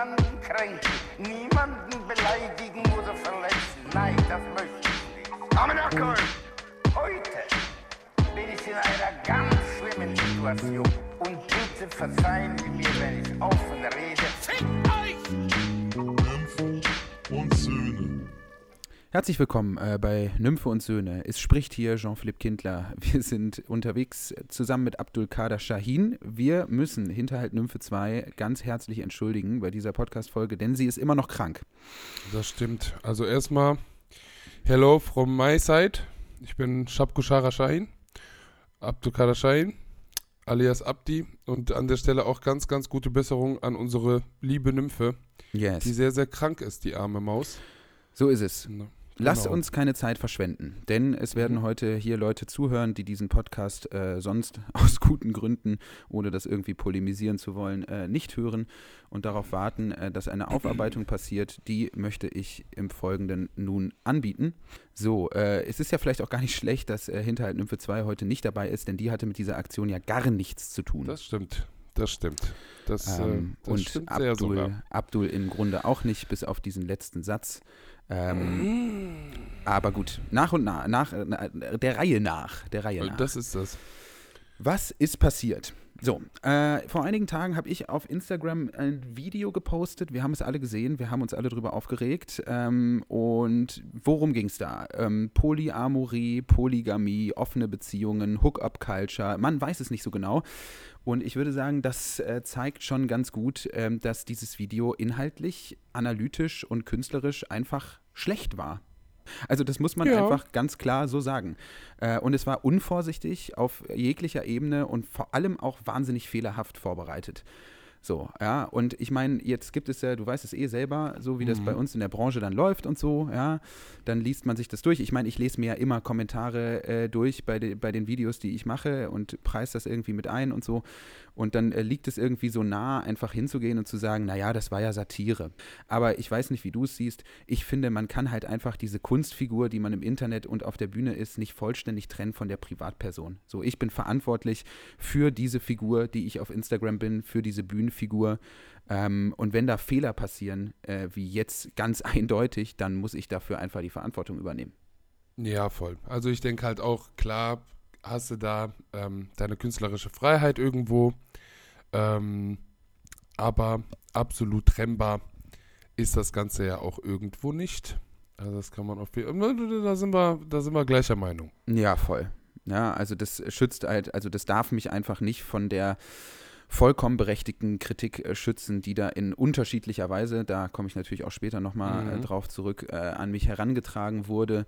niemanden kränken, niemanden beleidigen oder verletzen. Nein, das möchte ich nicht. Amenakol, heute bin ich in einer ganz schlimmen Situation. Und bitte verzeihen Sie mir, wenn ich offen rede. Fick euch! und Söhne. Herzlich willkommen äh, bei Nymphe und Söhne. Es spricht hier Jean-Philippe Kindler. Wir sind unterwegs zusammen mit Abdul Kader Shahin. Wir müssen Hinterhalt Nymphe 2 ganz herzlich entschuldigen bei dieser Podcast-Folge, denn sie ist immer noch krank. Das stimmt. Also erstmal, hello from my side. Ich bin Shabkushara Shahin, Abdulkader Shahin, alias Abdi. Und an der Stelle auch ganz, ganz gute Besserung an unsere liebe Nymphe, Yes. die sehr, sehr krank ist, die arme Maus. So ist es. Ne, Lass genau. uns keine Zeit verschwenden, denn es werden Mhm. heute hier Leute zuhören, die diesen Podcast äh, sonst aus guten Gründen, ohne das irgendwie polemisieren zu wollen, äh, nicht hören und darauf warten, äh, dass eine Aufarbeitung passiert. Die möchte ich im Folgenden nun anbieten. So, äh, es ist ja vielleicht auch gar nicht schlecht, dass äh, Hinterhalt Nymphe 2 heute nicht dabei ist, denn die hatte mit dieser Aktion ja gar nichts zu tun. Das stimmt. Das stimmt. Das, Ähm, äh, das und stimmt. Abdul, Abdul im Grunde auch nicht, bis auf diesen letzten Satz. Ähm, aber gut, nach und nach, nach äh, der Reihe nach, der Reihe nach. Das ist das. Was ist passiert? So, äh, vor einigen Tagen habe ich auf Instagram ein Video gepostet. Wir haben es alle gesehen, wir haben uns alle drüber aufgeregt. Ähm, und worum ging es da? Ähm, Polyamorie, Polygamie, offene Beziehungen, Hookup-Culture, man weiß es nicht so genau. Und ich würde sagen, das äh, zeigt schon ganz gut, ähm, dass dieses Video inhaltlich, analytisch und künstlerisch einfach schlecht war. Also das muss man Ja. einfach ganz klar so sagen. Äh, und es war unvorsichtig auf jeglicher Ebene und vor allem auch wahnsinnig fehlerhaft vorbereitet. So, ja, und ich meine, jetzt gibt es ja, du weißt es eh selber, so wie das Mhm. bei uns in der Branche dann läuft und so, ja, dann liest man sich das durch. Ich meine, ich lese mir ja immer Kommentare äh, durch bei, de, bei den Videos, die ich mache und preise das irgendwie mit ein und so. Und dann äh, liegt es irgendwie so nah, einfach hinzugehen und zu sagen, naja, das war ja Satire. Aber ich weiß nicht, wie du es siehst. Ich finde, man kann halt einfach diese Kunstfigur, die man im Internet und auf der Bühne ist, nicht vollständig trennen von der Privatperson. So, ich bin verantwortlich für diese Figur, die ich auf Instagram bin, für diese Bühnenfigur. Ähm, und wenn da Fehler passieren, äh, wie jetzt ganz eindeutig, dann muss ich dafür einfach die Verantwortung übernehmen. Ja, voll. Also ich denke halt auch, klar hast du da ähm, deine künstlerische Freiheit irgendwo, ähm, aber absolut trennbar ist das Ganze ja auch irgendwo nicht. Also das kann man auf jeden da sind wir, da sind wir gleicher Meinung. Ja, voll. Ja, also das schützt halt, also das darf mich einfach nicht von der vollkommen berechtigten Kritik äh, schützen, die da in unterschiedlicher Weise, da komme ich natürlich auch später nochmal äh, Mhm. drauf zurück, äh, an mich herangetragen wurde,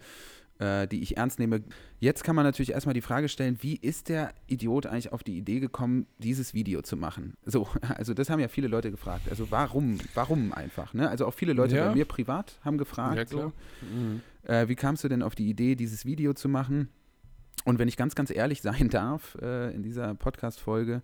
äh, die ich ernst nehme. Jetzt kann man natürlich erstmal die Frage stellen, wie ist der Idiot eigentlich auf die Idee gekommen, dieses Video zu machen? So, also das haben ja viele Leute gefragt. Also warum, warum einfach? Ne? Also auch viele Leute Ja. bei mir privat haben gefragt, Ja, klar. so, Mhm. äh, wie kamst du denn auf die Idee, dieses Video zu machen? Und wenn ich ganz, ganz ehrlich sein darf äh, in dieser Podcast-Folge,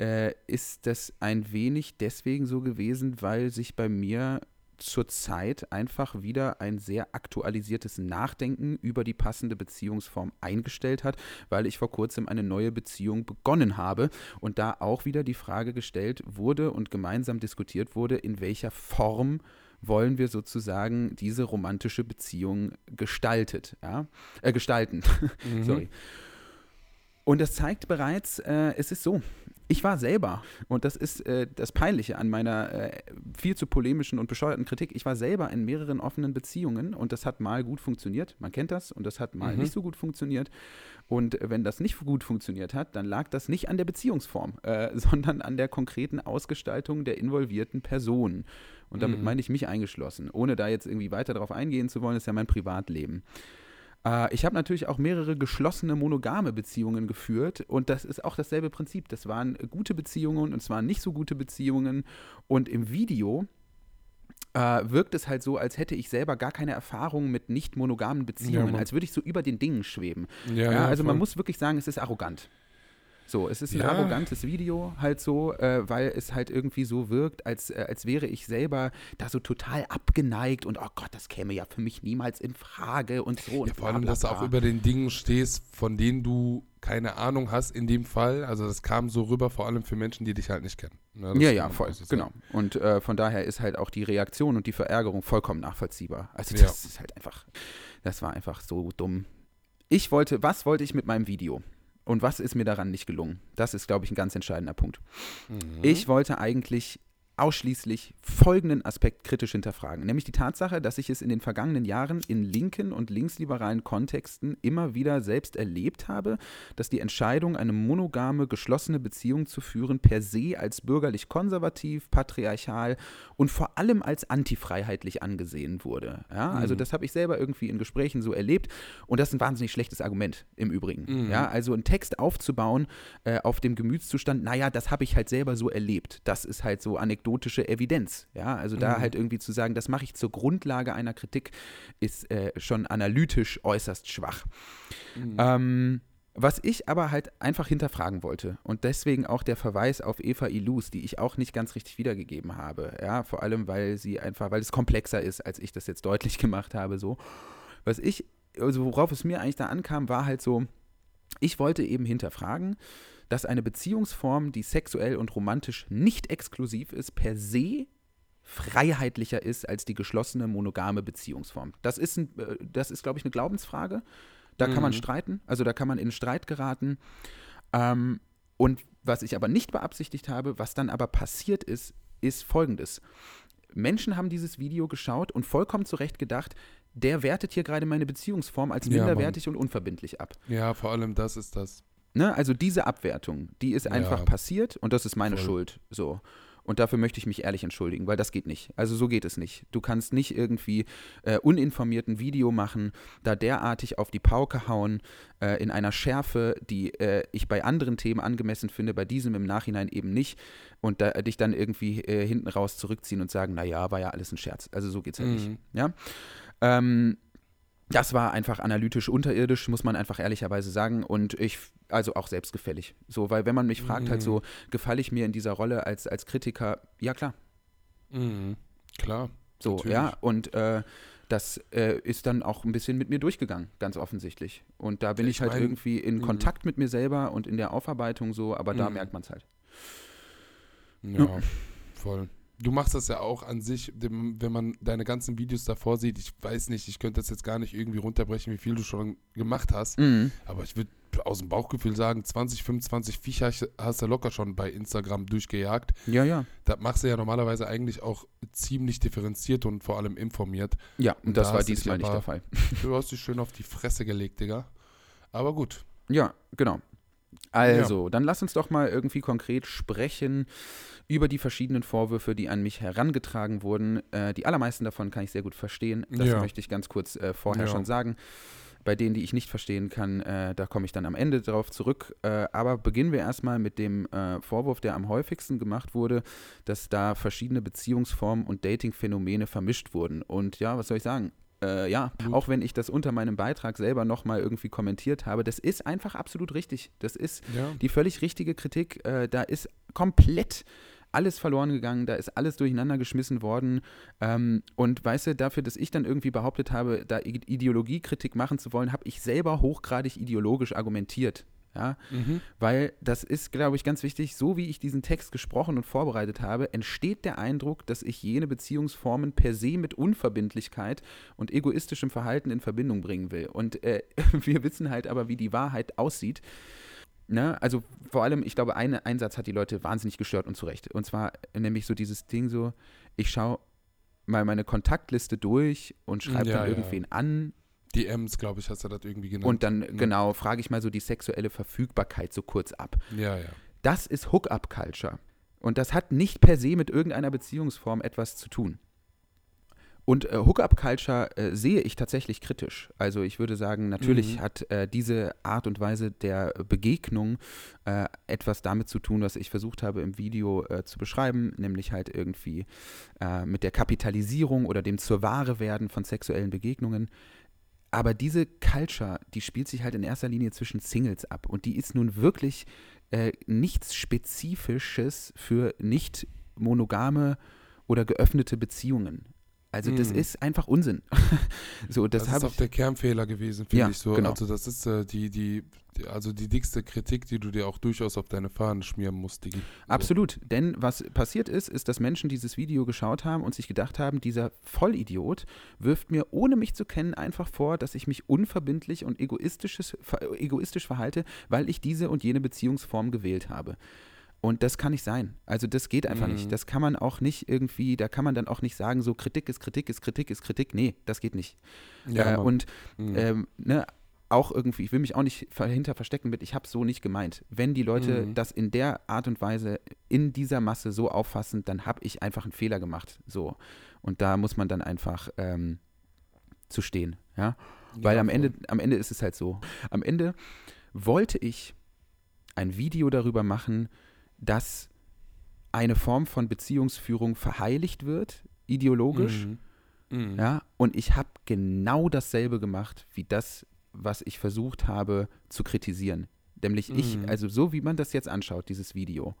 äh, ist das ein wenig deswegen so gewesen, weil sich bei mir zurzeit einfach wieder ein sehr aktualisiertes Nachdenken über die passende Beziehungsform eingestellt hat, weil ich vor kurzem eine neue Beziehung begonnen habe und da auch wieder die Frage gestellt wurde und gemeinsam diskutiert wurde, in welcher Form wollen wir sozusagen diese romantische Beziehung gestaltet, ja, äh, gestalten. Mhm. Sorry. Und das zeigt bereits, äh, es ist so. Ich war selber, und das ist äh, das Peinliche an meiner äh, viel zu polemischen und bescheuerten Kritik, ich war selber in mehreren offenen Beziehungen und das hat mal gut funktioniert, man kennt das, und das hat mal Mhm. nicht so gut funktioniert. Und wenn das nicht gut funktioniert hat, dann lag das nicht an der Beziehungsform, äh, sondern an der konkreten Ausgestaltung der involvierten Personen. Und damit Mhm. meine ich mich eingeschlossen. Ohne da jetzt irgendwie weiter darauf eingehen zu wollen, ist ja mein Privatleben. Äh, ich habe natürlich auch mehrere geschlossene monogame Beziehungen geführt und das ist auch dasselbe Prinzip. Das waren gute Beziehungen und es waren nicht so gute Beziehungen. Und im Video äh, wirkt es halt so, als hätte ich selber gar keine Erfahrung mit nicht monogamen Beziehungen, Mann. als würde ich so über den Dingen schweben. Ja, Ja, also man muss wirklich sagen, es ist arrogant. So, es ist ein Ja. arrogantes Video, halt so, äh, weil es halt irgendwie so wirkt, als, äh, als wäre ich selber da so total abgeneigt und oh Gott, das käme ja für mich niemals in Frage und so. Und Ja, vor allem, dass du auch über den Dingen stehst, von denen du keine Ahnung hast in dem Fall. Also das kam so rüber, vor allem für Menschen, die dich halt nicht kennen. Ne, Ja, ja, voll, so genau. Und äh, von daher ist halt auch die Reaktion und die Verärgerung vollkommen nachvollziehbar. Also Ja. das ist halt einfach, das war einfach so dumm. Ich wollte, was wollte ich mit meinem Video? Und was ist mir daran nicht gelungen? Das ist, glaube ich, ein ganz entscheidender Punkt. Mhm. Ich wollte eigentlich ausschließlich folgenden Aspekt kritisch hinterfragen, nämlich die Tatsache, dass ich es in den vergangenen Jahren in linken und linksliberalen Kontexten immer wieder selbst erlebt habe, dass die Entscheidung, eine monogame, geschlossene Beziehung zu führen, per se als bürgerlich konservativ, patriarchal und vor allem als antifreiheitlich angesehen wurde. Ja, also Mhm. das habe ich selber irgendwie in Gesprächen so erlebt und das ist ein wahnsinnig schlechtes Argument im Übrigen. Mhm. Ja, also einen Text aufzubauen äh, auf dem Gemütszustand, naja, das habe ich halt selber so erlebt. Das ist halt so anekdotische Evidenz. Ja, also da Mhm. halt irgendwie zu sagen, das mache ich zur Grundlage einer Kritik, ist äh, schon analytisch äußerst schwach. Mhm. Ähm, was ich aber halt einfach hinterfragen wollte und deswegen auch der Verweis auf Eva Ilus, die ich auch nicht ganz richtig wiedergegeben habe, ja, vor allem weil sie einfach, weil es komplexer ist, als ich das jetzt deutlich gemacht habe, so. Was ich, also worauf es mir eigentlich da ankam, war halt so, ich wollte eben hinterfragen, dass eine Beziehungsform, die sexuell und romantisch nicht exklusiv ist, per se freiheitlicher ist als die geschlossene monogame Beziehungsform. Das ist, ein, äh, das ist glaube ich, eine Glaubensfrage. Da kann man Mhm. streiten, also da kann man in Streit geraten. Ähm, und was ich aber nicht beabsichtigt habe, was dann aber passiert ist, ist folgendes. Menschen haben dieses Video geschaut und vollkommen zu Recht gedacht, der wertet hier gerade meine Beziehungsform als Ja, minderwertig und unverbindlich ab. Ja, vor allem das ist das. Ne? Also diese Abwertung, die ist einfach Ja. passiert und das ist meine Voll. Schuld. So. Und dafür möchte ich mich ehrlich entschuldigen, weil das geht nicht. Also so geht es nicht. Du kannst nicht irgendwie äh, uninformiert ein Video machen, da derartig auf die Pauke hauen, äh, in einer Schärfe, die äh, ich bei anderen Themen angemessen finde, bei diesem im Nachhinein eben nicht. Und da, dich dann irgendwie äh, hinten raus zurückziehen und sagen, naja, war ja alles ein Scherz. Also so geht's halt nicht. Mhm. Ja. Ähm, das war einfach analytisch unterirdisch, muss man einfach ehrlicherweise sagen. Und ich, also auch selbstgefällig. So, weil wenn man mich fragt, halt Mhm. so, gefalle ich mir in dieser Rolle als, als Kritiker? Ja, klar. Mhm. Klar. So, Natürlich. ja. Und äh, das äh, ist dann auch ein bisschen mit mir durchgegangen, ganz offensichtlich. Und da bin Ja, ich, ich halt mein, irgendwie in mhm. Kontakt mit mir selber und in der Aufarbeitung so, aber da Mhm. merkt man es halt. Ja, voll. Du machst das ja auch an sich, dem, wenn man deine ganzen Videos davor sieht. Ich weiß nicht, ich könnte das jetzt gar nicht irgendwie runterbrechen, wie viel du schon gemacht hast. Mhm. Aber ich würde aus dem Bauchgefühl sagen, 20, 25 Viecher hast du locker schon bei Instagram durchgejagt. Ja, ja. Da machst du ja normalerweise eigentlich auch ziemlich differenziert und vor allem informiert. Ja, und Und das da war diesmal nicht der Fall. Du hast dich schön auf die Fresse gelegt, Digga. Aber gut. Ja, genau. Also, dann lass uns doch mal irgendwie konkret sprechen über die verschiedenen Vorwürfe, die an mich herangetragen wurden. Äh, die allermeisten davon kann ich sehr gut verstehen. Das Ja. möchte ich ganz kurz äh, vorher Ja. schon sagen. Bei denen, die ich nicht verstehen kann, äh, da komme ich dann am Ende drauf zurück. Äh, aber beginnen wir erstmal mit dem äh, Vorwurf, der am häufigsten gemacht wurde, dass da verschiedene Beziehungsformen und Datingphänomene vermischt wurden. Und ja, was soll ich sagen? Äh, ja, Gut. auch wenn ich das unter meinem Beitrag selber nochmal irgendwie kommentiert habe, das ist einfach absolut richtig. Das ist Ja. die völlig richtige Kritik. Äh, da ist komplett alles verloren gegangen, da ist alles durcheinander geschmissen worden. Ähm, und weißt du, dafür, dass ich dann irgendwie behauptet habe, da Ideologiekritik machen zu wollen, habe ich selber hochgradig ideologisch argumentiert. Ja, Mhm. weil das ist, glaube ich, ganz wichtig, so wie ich diesen Text gesprochen und vorbereitet habe, entsteht der Eindruck, dass ich jene Beziehungsformen per se mit Unverbindlichkeit und egoistischem Verhalten in Verbindung bringen will. Und äh, wir wissen halt aber, wie die Wahrheit aussieht. Ne? Also vor allem, ich glaube, ein Einsatz hat die Leute wahnsinnig gestört und zu Recht. Und zwar nämlich so dieses Ding so, ich schaue mal meine Kontaktliste durch und schreibe Ja, dann ja. irgendwen an DMs, glaube ich, hast du das irgendwie genannt. und dann, Ne? genau, frage ich mal so die sexuelle Verfügbarkeit so kurz ab. Ja, ja. Das ist Hookup-Culture. Und das hat nicht per se mit irgendeiner Beziehungsform etwas zu tun. Und äh, Hookup-Culture äh, sehe ich tatsächlich kritisch. Also ich würde sagen, natürlich Mhm. hat äh, diese Art und Weise der Begegnung äh, etwas damit zu tun, was ich versucht habe im Video äh, zu beschreiben, nämlich halt irgendwie äh, mit der Kapitalisierung oder dem zur Ware werden von sexuellen Begegnungen. Aber diese Culture, die spielt sich halt in erster Linie zwischen Singles ab. Und die ist nun wirklich äh, nichts Spezifisches für nicht monogame oder geöffnete Beziehungen. Also das Mhm. ist einfach Unsinn. so, das, Das, ist auch der Kernfehler gewesen, finde Ja, ich so. genau. Also das ist äh, die, die, die, also die dickste Kritik, die du dir auch durchaus auf deine Fahnen schmieren musst. So. Absolut. Denn was passiert ist, ist, dass Menschen dieses Video geschaut haben und sich gedacht haben, dieser Vollidiot wirft mir, ohne mich zu kennen, einfach vor, dass ich mich unverbindlich und egoistisches, egoistisch verhalte, weil ich diese und jene Beziehungsform gewählt habe. Und das kann nicht sein. Also das geht einfach Mhm. nicht. Das kann man auch nicht irgendwie, da kann man dann auch nicht sagen, so Kritik ist Kritik ist Kritik ist Kritik. Nee, das geht nicht. Ja, äh, und Mhm. ähm, ne, auch irgendwie, ich will mich auch nicht dahinter verstecken mit, ich habe so nicht gemeint. Wenn die Leute Mhm. das in der Art und Weise in dieser Masse so auffassen, dann habe ich einfach einen Fehler gemacht. So. Und da muss man dann einfach ähm, zu stehen. Ja? Weil Ja, am voll. Ende, am Ende ist es halt so. Am Ende wollte ich ein Video darüber machen, dass eine Form von Beziehungsführung verheiligt wird, ideologisch. Mhm. Mhm. Ja, und ich habe genau dasselbe gemacht wie das, was ich versucht habe zu kritisieren. Nämlich ich, Mhm. also so wie man das jetzt anschaut, dieses Video,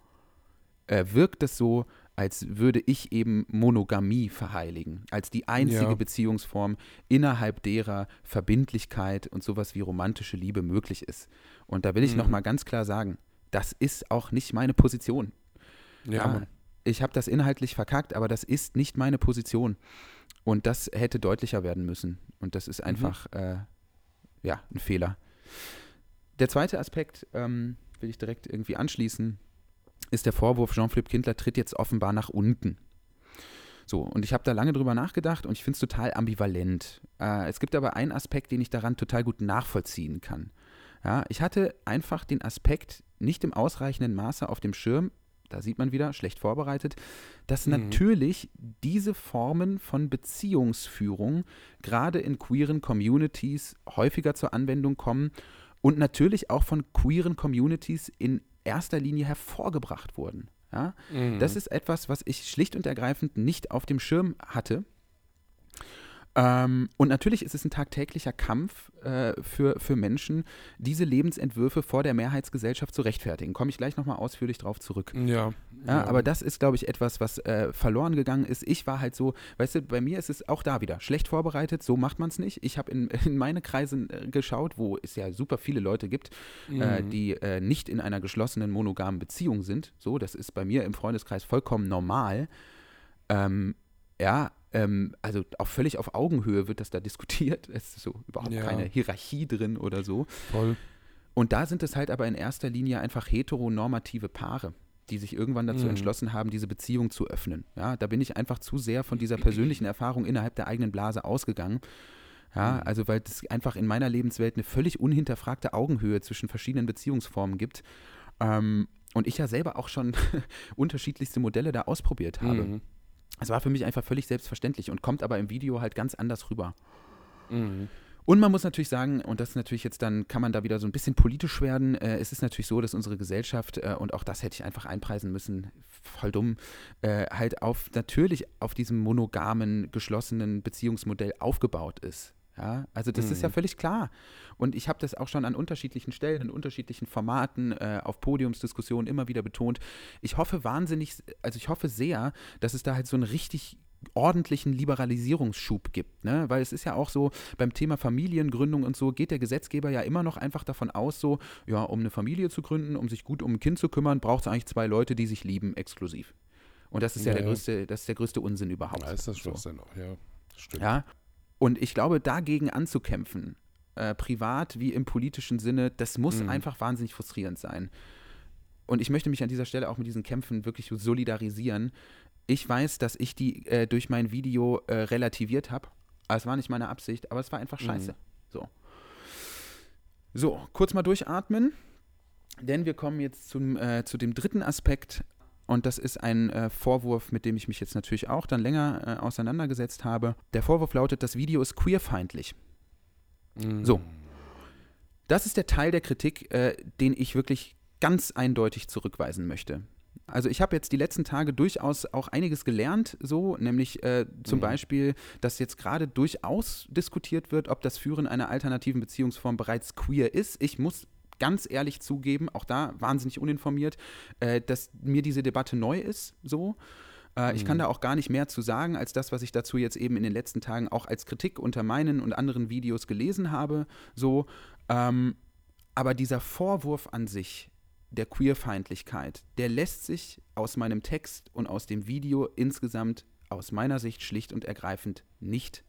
äh, wirkt es so, als würde ich eben Monogamie verheiligen, als die einzige Ja. Beziehungsform, innerhalb derer Verbindlichkeit und sowas wie romantische Liebe möglich ist. Und da will ich Mhm. noch mal ganz klar sagen, das ist auch nicht meine Position. Ja, Mann. ich habe das inhaltlich verkackt, aber das ist nicht meine Position. Und das hätte deutlicher werden müssen. Und das ist einfach, äh, ja, ein Fehler. Der zweite Aspekt, ähm, will ich direkt irgendwie anschließen, ist der Vorwurf, Jean-Philippe Kindler tritt jetzt offenbar nach unten. So, und ich habe da lange drüber nachgedacht und ich finde es total ambivalent. Äh, es gibt aber einen Aspekt, den ich daran total gut nachvollziehen kann. Ja, ich hatte einfach den Aspekt nicht im ausreichenden Maße auf dem Schirm, da sieht man wieder, schlecht vorbereitet, dass Mhm. natürlich diese Formen von Beziehungsführung gerade in queeren Communities häufiger zur Anwendung kommen und natürlich auch von queeren Communities in erster Linie hervorgebracht wurden. Ja? Mhm. Das ist etwas, was ich schlicht und ergreifend nicht auf dem Schirm hatte. Ähm, und natürlich ist es ein tagtäglicher Kampf äh, für, für Menschen, diese Lebensentwürfe vor der Mehrheitsgesellschaft zu rechtfertigen. Komme ich gleich nochmal ausführlich drauf zurück. ja, Ja, aber das ist, glaube ich, etwas, was äh, verloren gegangen ist. Ich war halt so, weißt du, bei mir ist es auch da wieder schlecht vorbereitet, so macht man es nicht. Ich habe in, in meine Kreise äh, geschaut, wo es ja super viele Leute gibt, äh, Mhm. die äh, nicht in einer geschlossenen monogamen Beziehung sind. So, das ist bei mir im Freundeskreis vollkommen normal. Ähm, ja, ähm, also auch völlig auf Augenhöhe wird das da diskutiert. Es ist so überhaupt Ja. keine Hierarchie drin oder so. Voll. Und da sind es halt aber in erster Linie einfach heteronormative Paare, die sich irgendwann dazu Mhm. entschlossen haben, diese Beziehung zu öffnen. Ja, da bin ich einfach zu sehr von dieser persönlichen Erfahrung innerhalb der eigenen Blase ausgegangen. Ja, Mhm. also weil es einfach in meiner Lebenswelt eine völlig unhinterfragte Augenhöhe zwischen verschiedenen Beziehungsformen gibt. Ähm, und ich ja selber auch schon unterschiedlichste Modelle da ausprobiert habe. Mhm. Es war für mich einfach völlig selbstverständlich und kommt aber im Video halt ganz anders rüber. Mhm. Und man muss natürlich sagen, und das ist natürlich jetzt dann, kann man da wieder so ein bisschen politisch werden. Äh, es ist natürlich so, dass unsere Gesellschaft, äh, und auch das hätte ich einfach einpreisen müssen, voll dumm, äh, halt auf natürlich auf diesem monogamen, geschlossenen Beziehungsmodell aufgebaut ist. Ja, also das ist ja Mhm. völlig klar. Und ich habe das auch schon an unterschiedlichen Stellen, in unterschiedlichen Formaten, äh, auf Podiumsdiskussionen immer wieder betont. Ich hoffe wahnsinnig, also ich hoffe sehr, dass es da halt so einen richtig ordentlichen Liberalisierungsschub gibt, ne? Weil es ist ja auch so, beim Thema Familiengründung und so geht der Gesetzgeber ja immer noch einfach davon aus, so, ja, um eine Familie zu gründen, um sich gut um ein Kind zu kümmern, braucht es eigentlich zwei Leute, die sich lieben, exklusiv. Und das ist ja, Ja, der größte, das ist der größte Unsinn überhaupt. Ja, ist das So. Schwachsinn auch, ja. Stimmt. Ja. Und ich glaube, dagegen anzukämpfen, äh, privat wie im politischen Sinne, das muss Mhm. einfach wahnsinnig frustrierend sein. Und ich möchte mich an dieser Stelle auch mit diesen Kämpfen wirklich solidarisieren. Ich weiß, dass ich die äh, durch mein Video äh, relativiert habe. Es war nicht meine Absicht, aber es war einfach Mhm. scheiße. So. So, kurz mal durchatmen, denn wir kommen jetzt zum, äh, zu dem dritten Aspekt. Und das ist ein äh, Vorwurf, mit dem ich mich jetzt natürlich auch dann länger äh, auseinandergesetzt habe. Der Vorwurf lautet, das Video ist queerfeindlich. Mhm. So. Das ist der Teil der Kritik, äh, den ich wirklich ganz eindeutig zurückweisen möchte. Also ich habe jetzt die letzten Tage durchaus auch einiges gelernt, so, nämlich äh, zum Mhm. Beispiel, dass jetzt gerade durchaus diskutiert wird, ob das Führen einer alternativen Beziehungsform bereits queer ist. Ich muss ganz ehrlich zugeben, auch da wahnsinnig uninformiert, äh, dass mir diese Debatte neu ist, so. Äh, ich kann Mhm. da auch gar nicht mehr zu sagen, als das, was ich dazu jetzt eben in den letzten Tagen auch als Kritik unter meinen und anderen Videos gelesen habe, so. Ähm, aber dieser Vorwurf an sich, der Queerfeindlichkeit, der lässt sich aus meinem Text und aus dem Video insgesamt aus meiner Sicht schlicht und ergreifend nicht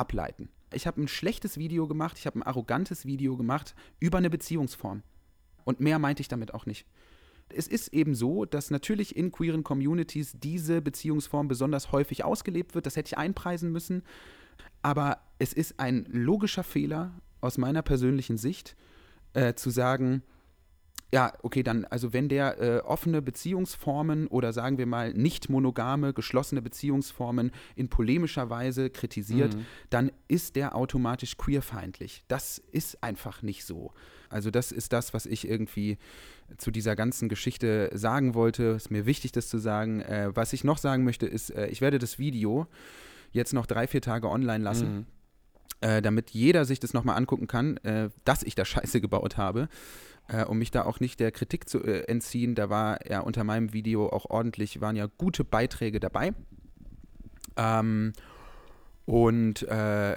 ableiten. Ich habe ein schlechtes Video gemacht, ich habe ein arrogantes Video gemacht über eine Beziehungsform. Und mehr meinte ich damit auch nicht. Es ist eben so, dass natürlich in queeren Communities diese Beziehungsform besonders häufig ausgelebt wird. Das hätte ich einpreisen müssen. Aber es ist ein logischer Fehler aus meiner persönlichen Sicht, äh, zu sagen, ja, okay, dann, also wenn der äh, offene Beziehungsformen oder sagen wir mal nicht monogame, geschlossene Beziehungsformen in polemischer Weise kritisiert, Mhm. dann ist der automatisch queerfeindlich. Das ist einfach nicht so. Also das ist das, was ich irgendwie zu dieser ganzen Geschichte sagen wollte. Ist mir wichtig, das zu sagen. Äh, was ich noch sagen möchte, ist, äh, ich werde das Video jetzt noch drei, vier Tage online lassen Mhm. äh, damit jeder sich das nochmal angucken kann, äh, dass ich da Scheiße gebaut habe, äh, um mich da auch nicht der Kritik zu äh, entziehen. Da war ja unter meinem Video auch ordentlich, waren ja gute Beiträge dabei. Ähm, und äh,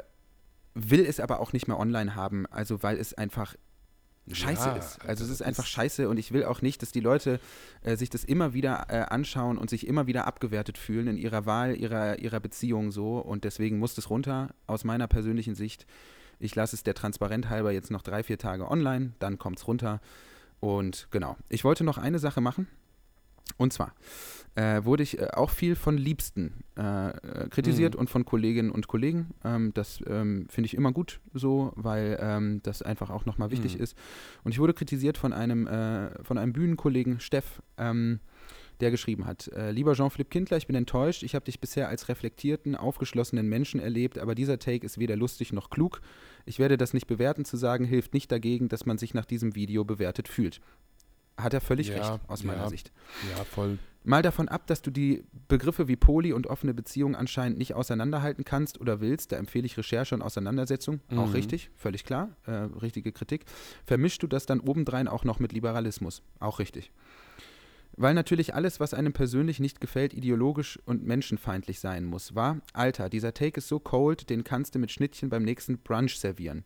will es aber auch nicht mehr online haben, also weil es einfach scheiße Ja, ist. Also es das ist einfach scheiße und ich will auch nicht, dass die Leute äh, sich das immer wieder äh, anschauen und sich immer wieder abgewertet fühlen in ihrer Wahl, ihrer, ihrer Beziehung so und deswegen muss das runter aus meiner persönlichen Sicht. Ich lasse es der Transparent halber jetzt noch drei, vier Tage online, dann kommt es runter und genau. Ich wollte noch eine Sache machen und zwar äh, wurde ich äh, auch viel von Liebsten äh, äh, kritisiert Mhm. und von Kolleginnen und Kollegen. Ähm, das ähm, finde ich immer gut so, weil ähm, das einfach auch nochmal wichtig Mhm. ist. Und ich wurde kritisiert von einem, äh, von einem Bühnenkollegen, Steff, ähm, der geschrieben hat, äh, lieber Jean-Philippe Kindler, ich bin enttäuscht, ich habe dich bisher als reflektierten, aufgeschlossenen Menschen erlebt, aber dieser Take ist weder lustig noch klug. Ich werde das nicht bewerten zu sagen, hilft nicht dagegen, dass man sich nach diesem Video bewertet fühlt. Hat er völlig Ja, recht, aus meiner ja. Sicht. Ja, voll. Mal davon ab, dass du die Begriffe wie Poly und offene Beziehung anscheinend nicht auseinanderhalten kannst oder willst, da empfehle ich Recherche und Auseinandersetzung. Auch Mhm. richtig, völlig klar, äh, richtige Kritik. Vermischst du das dann obendrein auch noch mit Liberalismus? Auch richtig. Weil natürlich alles, was einem persönlich nicht gefällt, ideologisch und menschenfeindlich sein muss, war, Alter, dieser Take ist so cold, den kannst du mit Schnittchen beim nächsten Brunch servieren.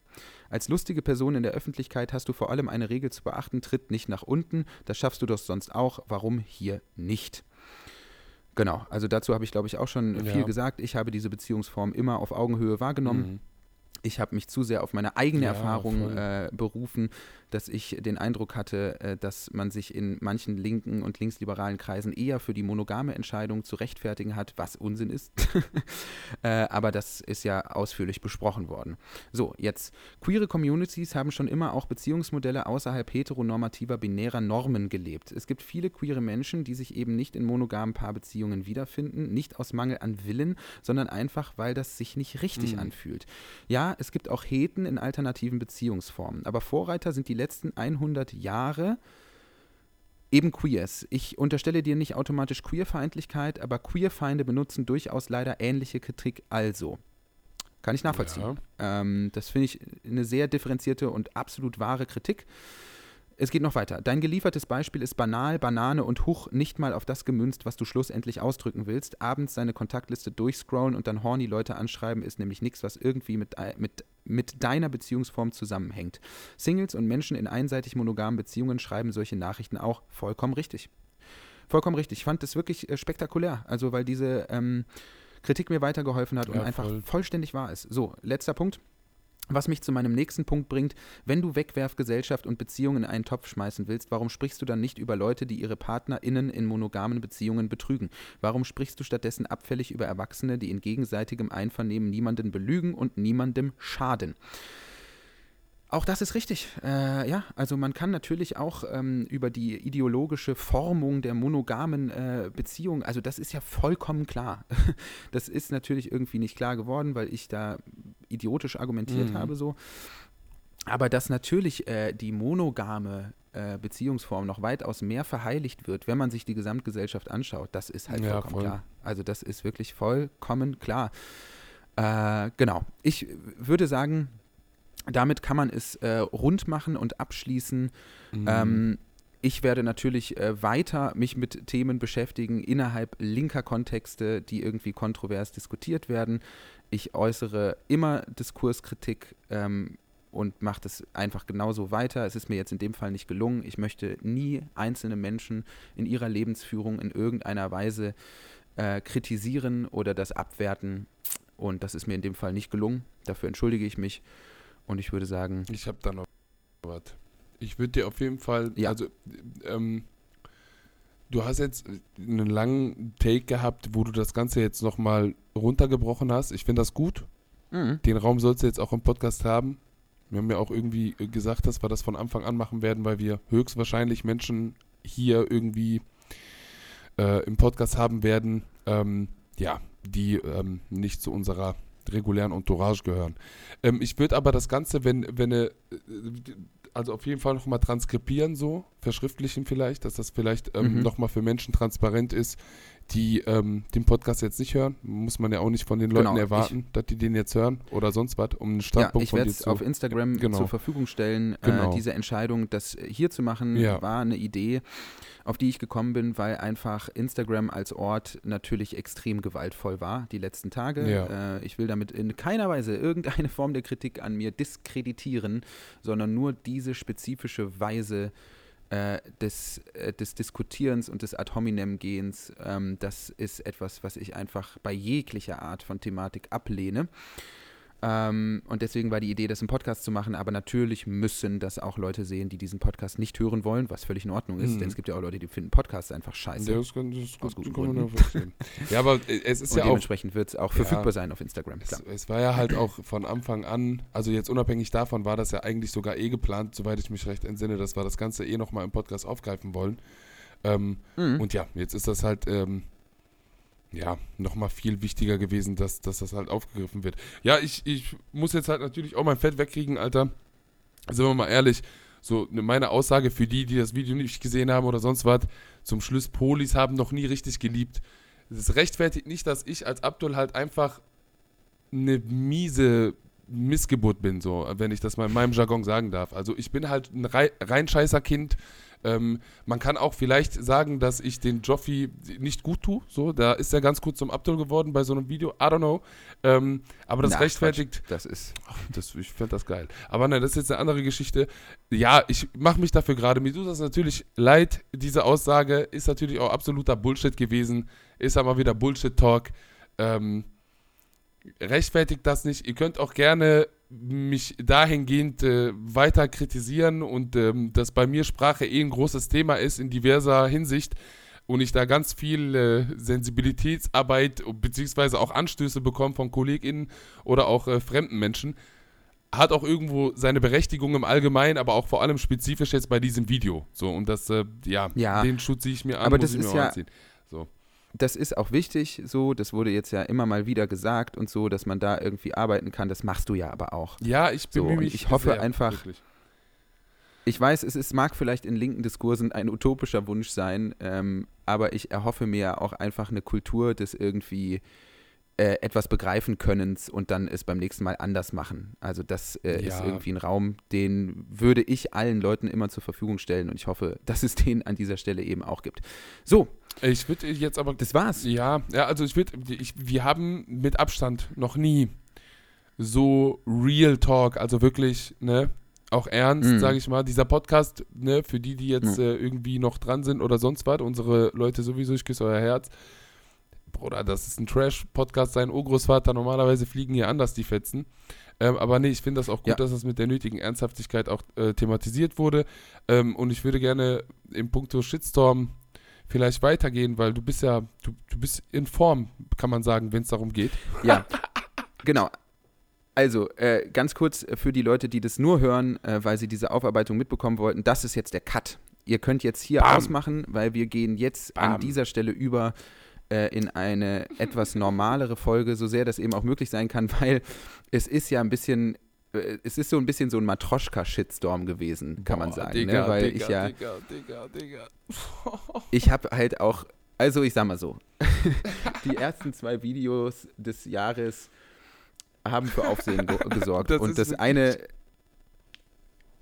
Als lustige Person in der Öffentlichkeit hast du vor allem eine Regel zu beachten, tritt nicht nach unten, das schaffst du doch sonst auch, warum hier nicht? Genau, also dazu habe ich, glaube ich, auch schon Ja. viel gesagt. Ich habe diese Beziehungsform immer auf Augenhöhe wahrgenommen. Mhm. Ich habe mich zu sehr auf meine eigene Ja, Erfahrung äh, berufen, dass ich den Eindruck hatte, äh, dass man sich in manchen linken und linksliberalen Kreisen eher für die monogame Entscheidung zu rechtfertigen hat, was Unsinn ist. äh, aber das ist ja ausführlich besprochen worden. So, jetzt, queere Communities haben schon immer auch Beziehungsmodelle außerhalb heteronormativer binärer Normen gelebt. Es gibt viele queere Menschen, die sich eben nicht in monogamen Paarbeziehungen wiederfinden, nicht aus Mangel an Willen, sondern einfach, weil das sich nicht richtig Mhm. anfühlt. Ja, es gibt auch Heten in alternativen Beziehungsformen, aber Vorreiter sind die letzten 100 Jahre eben Queers. Ich unterstelle dir nicht automatisch Queerfeindlichkeit, aber Queerfeinde benutzen durchaus leider ähnliche Kritik also. Kann ich nachvollziehen. Ähm, das finde ich eine sehr differenzierte und absolut wahre Kritik. Es geht noch weiter. Dein geliefertes Beispiel ist banal, Banane und Huch nicht mal auf das gemünzt, was du schlussendlich ausdrücken willst. Abends seine Kontaktliste durchscrollen und dann horny Leute anschreiben, ist nämlich nichts, was irgendwie mit, mit, mit deiner Beziehungsform zusammenhängt. Singles und Menschen in einseitig monogamen Beziehungen schreiben solche Nachrichten auch vollkommen richtig. Vollkommen richtig. Ich fand das wirklich äh, spektakulär. Also, weil diese ähm, Kritik mir weitergeholfen hat und Ja, einfach voll. vollständig wahr ist. So, letzter Punkt. Was mich zu meinem nächsten Punkt bringt, wenn du Wegwerfgesellschaft und Beziehungen in einen Topf schmeißen willst, warum sprichst du dann nicht über Leute, die ihre PartnerInnen in monogamen Beziehungen betrügen? Warum sprichst du stattdessen abfällig über Erwachsene, die in gegenseitigem Einvernehmen niemanden belügen und niemandem schaden? Auch das ist richtig. Äh, ja, also man kann natürlich auch ähm, über die ideologische Formung der monogamen äh, Beziehung, also das ist ja vollkommen klar. das ist natürlich irgendwie nicht klar geworden, weil ich da idiotisch argumentiert Mhm. habe so. Aber dass natürlich äh, die monogame äh, Beziehungsform noch weitaus mehr verheiligt wird, wenn man sich die Gesamtgesellschaft anschaut, das ist halt Ja, vollkommen voll. klar. Also das ist wirklich vollkommen klar. Äh, genau. Ich würde sagen, damit kann man es äh, rund machen und abschließen. Mhm. Ähm, ich werde natürlich äh, weiter mich mit Themen beschäftigen innerhalb linker Kontexte, die irgendwie kontrovers diskutiert werden. Ich äußere immer Diskurskritik ähm, und mache das einfach genauso weiter. Es ist mir jetzt in dem Fall nicht gelungen. Ich möchte nie einzelne Menschen in ihrer Lebensführung in irgendeiner Weise äh, kritisieren oder das abwerten. Und das ist mir in dem Fall nicht gelungen. Dafür entschuldige ich mich. Und ich würde sagen, Ich habe da noch was. Ich würde dir auf jeden Fall, Ja. also, ähm, du hast jetzt einen langen Take gehabt, wo du das Ganze jetzt nochmal runtergebrochen hast. Ich finde das gut. mhm. Den Raum sollst du jetzt auch im Podcast haben. Wir haben ja auch irgendwie äh, gesagt, dass wir das von Anfang an machen werden, weil wir höchstwahrscheinlich Menschen hier irgendwie äh, im Podcast haben werden, ähm, ja, die ähm, nicht zu unserer regulären Entourage gehören. Ähm, ich würde aber das Ganze, wenn, wenn äh, also auf jeden Fall nochmal transkribieren, so, verschriftlichen vielleicht, dass das vielleicht ähm, Mhm. nochmal für Menschen transparent ist, die ähm, den Podcast jetzt nicht hören. Muss man ja auch nicht von den Leuten Genau, erwarten, dass die den jetzt hören oder sonst was, um einen Ja, Standpunkt ich von werde dir es zu. auf Instagram Genau. zur Verfügung stellen. Genau. Äh, diese Entscheidung, das hier zu machen, Ja. war eine Idee, auf die ich gekommen bin, weil einfach Instagram als Ort natürlich extrem gewaltvoll war die letzten Tage. Ja. Äh, ich will damit in keiner Weise irgendeine Form der Kritik an mir diskreditieren, sondern nur diese spezifische Weise äh, des, äh, des Diskutierens und des Ad hominem-Gehens, ähm, das ist etwas, was ich einfach bei jeglicher Art von Thematik ablehne. Ähm, und deswegen war die Idee, das im Podcast zu machen, aber natürlich müssen das auch Leute sehen, die diesen Podcast nicht hören wollen, was völlig in Ordnung ist, Mhm. denn es gibt ja auch Leute, die finden Podcasts einfach scheiße. Ja, das kann, das Aus guten ja Gründen. ja, aber äh, es ist und ja auch dementsprechend wird es auch Ja. verfügbar sein auf Instagram. Es, es war ja halt auch von Anfang an, also jetzt unabhängig davon war das ja eigentlich sogar eh geplant, soweit ich mich recht entsinne, dass wir das Ganze eh nochmal im Podcast aufgreifen wollen. Ähm, Mhm. Und ja, jetzt ist das halt, ähm, ja, nochmal viel wichtiger gewesen, dass, dass das halt aufgegriffen wird. Ja, ich, ich muss jetzt halt natürlich auch mein Fett wegkriegen, Alter. Sind wir mal ehrlich, so ne- meine Aussage für die, die das Video nicht gesehen haben oder sonst was, zum Schluss, Polis haben noch nie richtig geliebt. Das rechtfertigt nicht, dass ich als Abdul halt einfach eine miese Missgeburt bin, so, wenn ich das mal in meinem Jargon sagen darf. Also ich bin halt ein rei rein scheißer Kind. Ähm, man kann auch vielleicht sagen, dass ich den Joffi nicht gut tue. So, da ist er ganz gut zum Abdul geworden bei so einem Video. I don't know. Ähm, aber das Na, rechtfertigt. Das ist. Das, ich fände das geil. Aber nein, das ist jetzt eine andere Geschichte. Ja, ich mache mich dafür gerade. Mir tut das natürlich leid. Diese Aussage ist natürlich auch absoluter Bullshit gewesen. Ist aber wieder Bullshit-Talk. Ähm, rechtfertigt das nicht. Ihr könnt auch gerne mich dahingehend äh, weiter kritisieren und ähm, dass bei mir Sprache eh ein großes Thema ist in diverser Hinsicht und ich da ganz viel äh, Sensibilitätsarbeit beziehungsweise auch Anstöße bekomme von KollegInnen oder auch äh, fremden Menschen, hat auch irgendwo seine Berechtigung im Allgemeinen, aber auch vor allem spezifisch jetzt bei diesem Video. So, und das, äh, ja, Ja. den Schutz ziehe ich mir an, Aber muss das ich mir ist auch ja- anziehen. So. Das ist auch wichtig, so, das wurde jetzt ja immer mal wieder gesagt und so, dass man da irgendwie arbeiten kann. Das machst du ja aber auch. Ja, ich So, bemühe und mich. ich hoffe sehr, einfach- wirklich. Ich weiß, es ist, mag vielleicht in linken Diskursen ein utopischer Wunsch sein, ähm, aber ich erhoffe mir auch einfach eine Kultur des irgendwie äh, etwas begreifen Könnens und dann es beim nächsten Mal anders machen. Also das äh, ist Ja. irgendwie ein Raum, den würde ich allen Leuten immer zur Verfügung stellen und ich hoffe, dass es den an dieser Stelle eben auch gibt. So, Ich würde jetzt aber das war's. Ja, ja, also ich würde, wir haben mit Abstand noch nie so Real Talk, also wirklich, ne, auch ernst, Mhm. sage ich mal. Dieser Podcast, ne, für die, die jetzt Mhm. äh, irgendwie noch dran sind oder sonst was, unsere Leute sowieso, ich küsse euer Herz. Bruder, das ist ein Trash-Podcast, sein Urgroßvater, normalerweise fliegen hier anders die Fetzen. Ähm, aber nee, ich finde das auch gut, Ja. dass das mit der nötigen Ernsthaftigkeit auch äh, thematisiert wurde. Ähm, und ich würde gerne im Punkto Shitstorm vielleicht weitergehen, weil du bist ja, du, du bist in Form, kann man sagen, wenn es darum geht. Ja, genau. Also, äh, ganz kurz für die Leute, die das nur hören, äh, weil sie diese Aufarbeitung mitbekommen wollten, das ist jetzt der Cut. Ihr könnt jetzt hier Bam. ausmachen, weil wir gehen jetzt Bam. an dieser Stelle über äh, in eine etwas normalere Folge, so sehr das eben auch möglich sein kann, weil es ist ja ein bisschen, äh, es ist so ein bisschen so ein Matroschka-Shitstorm gewesen, kann man Boah, sagen. Digga, ne? Weil Digga, ich ja, Digga, Digga, Digga. ich habe halt auch, also ich sag mal so, die ersten zwei Videos des Jahres haben für Aufsehen ge gesorgt. Das und das eine,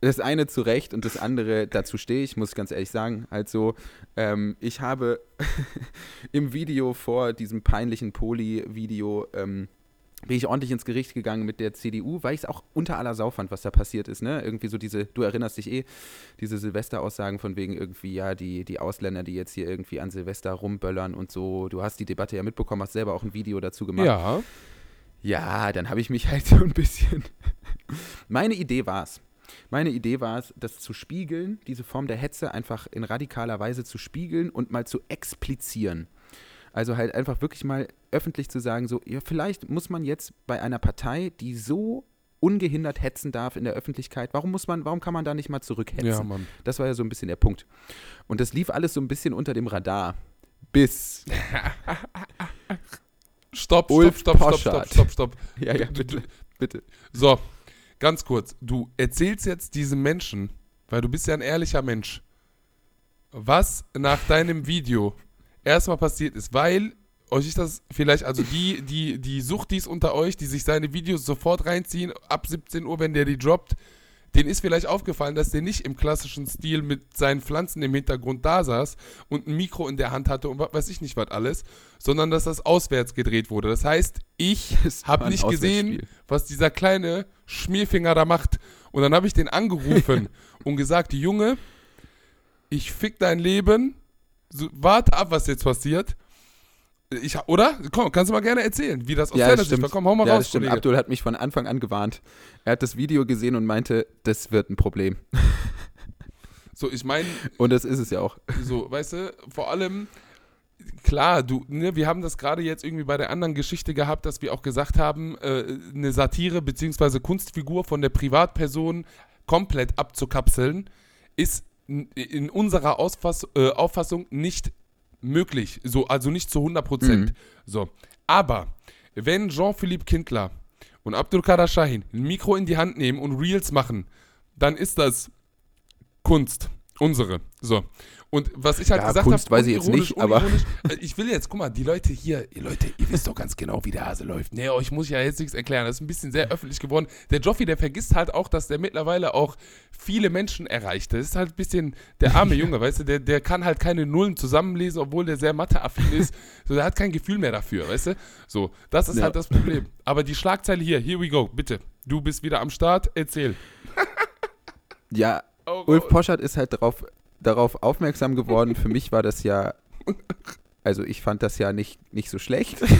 das eine zu Recht und das andere, dazu stehe ich, muss ich ganz ehrlich sagen. Also, ähm, ich habe im Video vor diesem peinlichen Poli-Video ähm, bin ich ordentlich ins Gericht gegangen mit der CDU, weil ich es auch unter aller Sau fand, was da passiert ist. Ne? Irgendwie so diese, du erinnerst dich eh, diese Silvester-Aussagen von wegen irgendwie, ja, die, die Ausländer, die jetzt hier irgendwie an Silvester rumböllern und so. Du hast die Debatte ja mitbekommen, hast selber auch ein Video dazu gemacht. Ja. Ja, dann habe ich mich halt so ein bisschen. Meine Idee war es. Meine Idee war es, das zu spiegeln, diese Form der Hetze einfach in radikaler Weise zu spiegeln und mal zu explizieren. Also halt einfach wirklich mal öffentlich zu sagen, so, ja, vielleicht muss man jetzt bei einer Partei, die so ungehindert hetzen darf in der Öffentlichkeit, warum muss man, warum kann man da nicht mal zurückhetzen? Ja, Mann. Das war ja so ein bisschen der Punkt. Und das lief alles so ein bisschen unter dem Radar. Bis. Stopp, Ulf stopp, stopp, stopp, stopp, stopp, stopp. Ja, ja, bitte. Bitte. So, ganz kurz. Du erzählst jetzt diesem Menschen, weil du bist ja ein ehrlicher Mensch, was nach deinem Video erstmal passiert ist, weil euch ist das vielleicht, also die, die, die Suchtis unter euch, die sich seine Videos sofort reinziehen, ab 17 Uhr, wenn der die droppt, denen ist vielleicht aufgefallen, dass der nicht im klassischen Stil mit seinen Pflanzen im Hintergrund da saß und ein Mikro in der Hand hatte und was weiß ich nicht was alles, sondern dass das auswärts gedreht wurde. Das heißt, ich habe nicht gesehen, was dieser kleine Schmierfinger da macht. Und dann habe ich den angerufen und gesagt, Junge, ich fick dein Leben, so, warte ab, was jetzt passiert. Ich, oder? Komm, kannst du mal gerne erzählen, wie das aus Ja, deiner Sicht war. Komm, hau mal ja, raus, stimmt. Kollege. Abdul hat mich von Anfang an gewarnt. Er hat das Video gesehen und meinte, das wird ein Problem. So, ich meine, Und das ist es ja auch. so, weißt du, vor allem, klar, du, ne, wir haben das gerade jetzt irgendwie bei der anderen Geschichte gehabt, dass wir auch gesagt haben, äh, eine Satire bzw. Kunstfigur von der Privatperson komplett abzukapseln, ist in unserer Ausfass äh, Auffassung nicht möglich. So, also nicht zu 100 Prozent. Mhm. So. Aber wenn Jean-Philippe Kindler und Abdul Kader Shahin ein Mikro in die Hand nehmen und Reels machen, dann ist das Kunst. Unsere. So. Und was ich halt Ja, gesagt habe, weiß ich jetzt nicht, aber- äh, ich will jetzt, guck mal, die Leute hier, ihr Leute, ihr wisst doch ganz genau, wie der Hase läuft. Nee, euch muss ich ja jetzt nichts erklären. Das ist ein bisschen sehr öffentlich geworden. Der Joffi, der vergisst halt auch, dass der mittlerweile auch viele Menschen erreicht. Das ist halt ein bisschen der arme Junge, weißt du, der, der kann halt keine Nullen zusammenlesen, obwohl der sehr matheaffin ist. So, der hat kein Gefühl mehr dafür, weißt du? So, das ist Ja. halt das Problem. Aber die Schlagzeile hier, here we go, bitte. Du bist wieder am Start, erzähl. Ja, Oh, Ulf. Poschardt ist halt darauf, darauf aufmerksam geworden. Für mich war das ja, also ich fand das ja nicht, nicht so schlecht.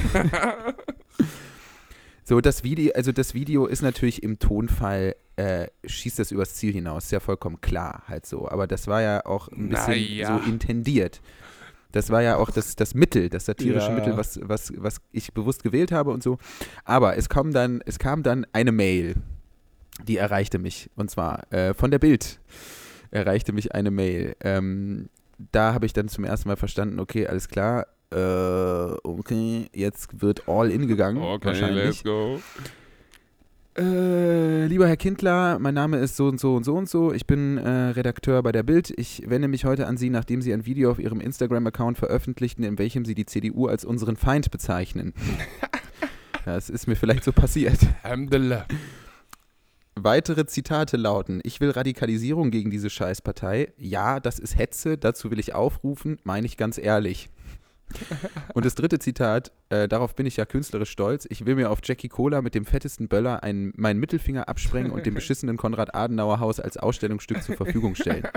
So, das Video, also das Video ist natürlich im Tonfall, äh, schießt das übers Ziel hinaus, ist ja vollkommen klar, halt so. Aber das war ja auch ein bisschen Naja. so intendiert. Das war ja auch das, das Mittel, das satirische Ja. Mittel, was, was, was ich bewusst gewählt habe und so. Aber es kam dann, es kam dann eine Mail, die erreichte mich. Und zwar äh, von der Bild erreichte mich eine Mail. Ähm, da habe ich dann zum ersten Mal verstanden, okay, alles klar, äh, okay, jetzt wird all in gegangen. Okay, wahrscheinlich. let's go. Äh, lieber Herr Kindler, mein Name ist so und so und so und so. Ich bin äh, Redakteur bei der Bild. Ich wende mich heute an Sie, nachdem Sie ein Video auf Ihrem Instagram-Account veröffentlichten, in welchem Sie die CDU als unseren Feind bezeichnen. Das ist mir vielleicht so passiert. Alhamdulillah. Weitere Zitate lauten: Ich will Radikalisierung gegen diese Scheißpartei. Ja, das ist Hetze. Dazu will ich aufrufen. Meine ich ganz ehrlich. Und das dritte Zitat: äh, Darauf bin ich ja künstlerisch stolz. Ich will mir auf Jackie Cola mit dem fettesten Böller einen, meinen Mittelfinger absprengen und dem beschissenen Konrad-Adenauer-Haus als Ausstellungsstück zur Verfügung stellen.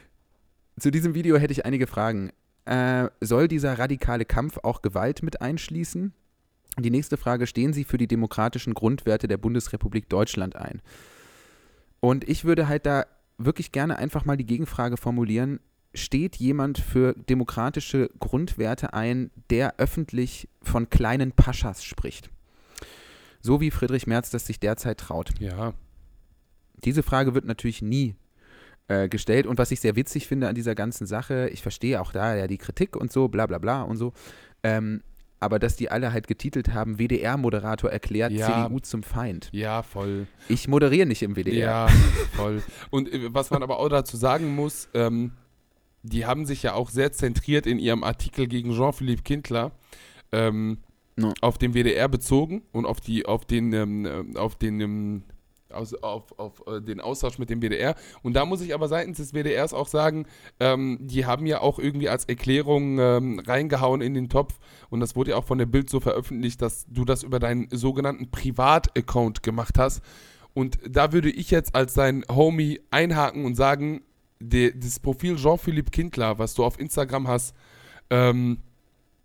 Zu diesem Video hätte ich einige Fragen. Äh, soll dieser radikale Kampf auch Gewalt mit einschließen? Die nächste Frage, stehen Sie für die demokratischen Grundwerte der Bundesrepublik Deutschland ein? Und ich würde halt da wirklich gerne einfach mal die Gegenfrage formulieren, steht jemand für demokratische Grundwerte ein, der öffentlich von kleinen Paschas spricht? So wie Friedrich Merz das sich derzeit traut. Ja. Diese Frage wird natürlich nie äh, gestellt. Und was ich sehr witzig finde an dieser ganzen Sache, ich verstehe auch da ja die Kritik und so, bla bla bla und so, ähm, aber dass die alle halt getitelt haben, WDR-Moderator erklärt Ja. CDU zum Feind. Ja, voll. Ich moderiere nicht im WDR. Ja, voll. Und äh, was man aber auch dazu sagen muss, ähm, die haben sich ja auch sehr zentriert in ihrem Artikel gegen Jean-Philippe Kindler ähm, No. auf den WDR bezogen und auf die, auf den, ähm, äh, auf den, aus, auf, auf äh, den Austausch mit dem WDR. Und da muss ich aber seitens des WDRs auch sagen, ähm, die haben ja auch irgendwie als Erklärung ähm, reingehauen in den Topf. Und das wurde ja auch von der Bild so veröffentlicht, dass du das über deinen sogenannten Privat-Account gemacht hast. Und da würde ich jetzt als dein Homie einhaken und sagen, de, das Profil Jean-Philippe Kindler, was du auf Instagram hast, ähm,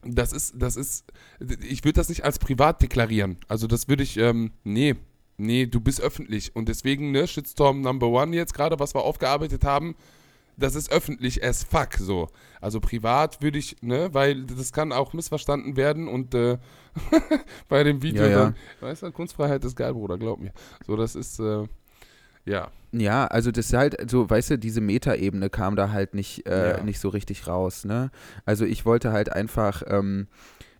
das ist, das ist, ich würde das nicht als privat deklarieren. Also das würde ich, ähm, nee, nee, du bist öffentlich. Und deswegen, ne, Shitstorm Number One jetzt gerade, was wir aufgearbeitet haben, das ist öffentlich as fuck so. Also privat würde ich, ne, weil das kann auch missverstanden werden und äh, bei dem Video Ja, ja. dann, weißt du, Kunstfreiheit ist geil, Bruder, glaub mir. So, das ist, äh, ja. Ja, also das ist halt, so, weißt du, diese Metaebene kam da halt nicht, äh, Ja. nicht so richtig raus, ne? Also ich wollte halt einfach, ähm,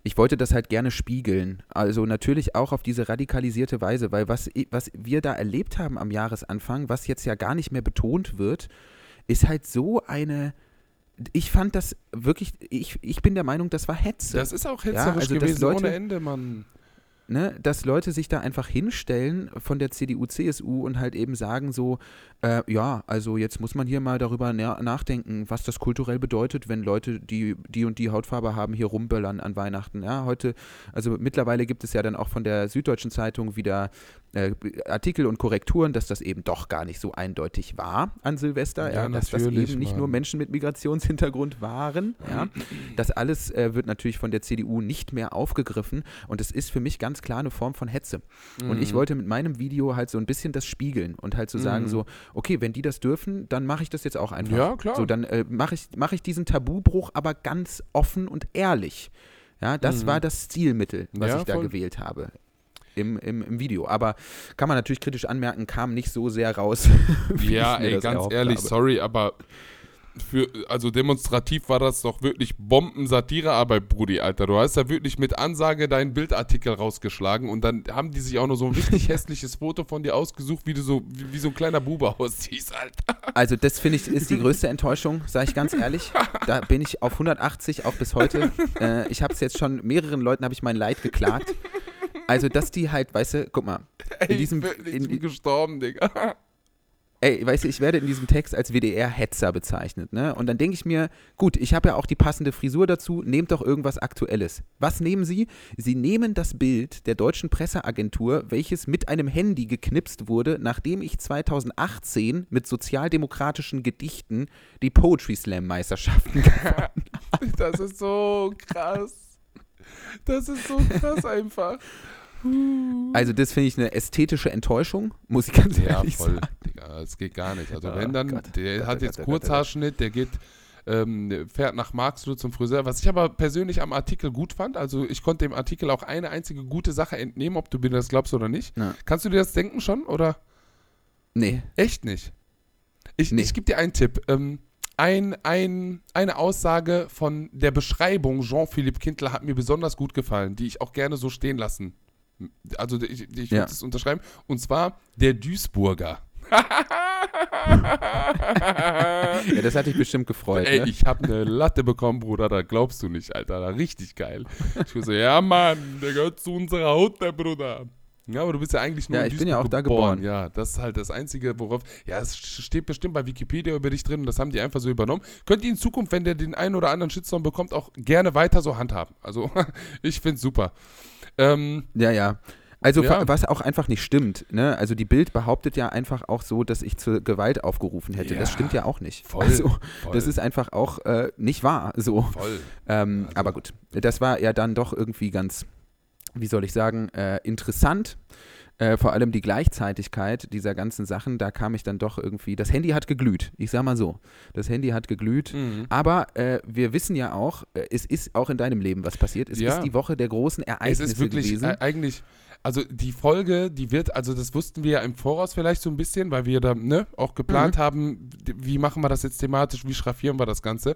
ich wollte das halt gerne spiegeln. Also natürlich auch auf diese radikalisierte Weise, weil was, was wir da erlebt haben am Jahresanfang, was jetzt ja gar nicht mehr betont wird, ist halt so eine. Ich fand das wirklich, ich, ich bin der Meinung, das war Hetze. Das ist auch Ja, hetzerisch also, dass gewesen, Leute- ohne Ende, Mann. ne, dass Leute sich da einfach hinstellen von der CDU, CSU und halt eben sagen so, äh, ja, also jetzt muss man hier mal darüber na nachdenken, was das kulturell bedeutet, wenn Leute, die die und die Hautfarbe haben, hier rumböllern an Weihnachten. Ja, heute, also mittlerweile gibt es ja dann auch von der Süddeutschen Zeitung wieder äh, Artikel und Korrekturen, dass das eben doch gar nicht so eindeutig war an Silvester, ja, Ja, dass das eben nicht nur Mann. Menschen mit Migrationshintergrund waren, ja. Das alles äh, wird natürlich von der CDU nicht mehr aufgegriffen und es ist für mich ganz klar eine Form von Hetze. Und ich Mhm. wollte mit meinem Video halt so ein bisschen das spiegeln und halt zu so sagen Mhm. so, okay, wenn die das dürfen, dann mache ich das jetzt auch einfach. Ja, klar. So, dann äh, mache ich, mach ich diesen Tabubruch aber ganz offen und ehrlich. Ja, das Mhm. war das Stilmittel, was Ja, ich da voll. gewählt habe. Im, im, Im Video. Aber kann man natürlich kritisch anmerken, kam nicht so sehr raus. wie Ja, ey, ganz ehrlich, habe. sorry, aber für, also demonstrativ war das doch wirklich Bomben-Satirearbeit, Brudi, Alter. Du hast da wirklich mit Ansage deinen Bildartikel rausgeschlagen und dann haben die sich auch noch so ein richtig hässliches Foto von dir ausgesucht, wie du so, wie, wie so ein kleiner Bube aussiehst, Alter. Also das finde ich ist die größte Enttäuschung, sage ich ganz ehrlich. Da bin ich auf 180 auch bis heute. Äh, ich habe es jetzt schon mehreren Leuten habe ich mein Leid geklagt. Also dass die halt, weißt du, guck mal, Ey, diesem- in- ich bin gestorben, Digga. Ey, weißt du, ich werde in diesem Text als WDR-Hetzer bezeichnet, ne? Und dann denke ich mir, gut, ich habe ja auch die passende Frisur dazu, nehmt doch irgendwas Aktuelles. Was nehmen Sie? Sie nehmen das Bild der deutschen Presseagentur, welches mit einem Handy geknipst wurde, nachdem ich 2018 mit sozialdemokratischen Gedichten die Poetry Slam Meisterschaften Das ist so krass. Das ist so krass einfach. Also das finde ich eine ästhetische Enttäuschung, muss ich ganz Ja, ehrlich voll, sagen. Digga, das geht gar nicht. Also Oh wenn dann, Gott, der Gott, hat Gott, jetzt. Kurzhaarschnitt, der geht, ähm, fährt nach Marxloh zum Friseur, was ich aber persönlich am Artikel gut fand. Also ich konnte dem Artikel auch eine einzige gute Sache entnehmen, ob du mir das glaubst oder nicht. Ja. Kannst du dir das denken schon oder Nee, echt nicht? Ich, Nee. ich gebe dir einen Tipp. Ähm, ein, ein, eine Aussage von der Beschreibung Jean-Philippe Kindler hat mir besonders gut gefallen, die ich auch gerne so stehen lassen. Also ich, ich Ja. würde es unterschreiben. Und zwar der Duisburger. ja, das hatte ich bestimmt gefreut. Ey, ne? ich habe eine Latte bekommen, Bruder, da glaubst du nicht, Alter. Da richtig geil. Ich so, ja, Mann, der gehört zu unserer Haut, der Bruder. Ja, aber du bist ja eigentlich nur Ja, in ich bin ja auch da geboren. Ja, das ist halt das Einzige, worauf. Ja, es steht bestimmt bei Wikipedia über dich drin und das haben die einfach so übernommen. Könnt ihr in Zukunft, wenn der den einen oder anderen Shitstorm bekommt, auch gerne weiter so handhaben. Also, ich find's super. Ähm, Ja, ja. Also Ja. wa- was auch einfach nicht stimmt. Ne? Also die Bild behauptet ja einfach auch so, dass ich zur Gewalt aufgerufen hätte. Das Ja, stimmt ja auch nicht. voll, Also voll, das ist einfach auch äh, nicht wahr. So. voll. Ähm, Also- Aber gut, das war ja dann doch irgendwie ganz, wie soll ich sagen, äh, interessant. Äh, vor allem die Gleichzeitigkeit dieser ganzen Sachen, da kam ich dann doch irgendwie, das Handy hat geglüht, ich sag mal so. Das Handy hat geglüht. Mhm. Aber äh, wir wissen ja auch, äh, es ist auch in deinem Leben was passiert. Es Ja. ist die Woche der großen Es Ereignisse ist wirklich gewesen. äh, eigentlich, also die Folge, die wird, also das wussten wir ja im Voraus vielleicht so ein bisschen, weil wir da ne, auch geplant Mhm. haben, wie machen wir das jetzt thematisch, wie schraffieren wir das Ganze.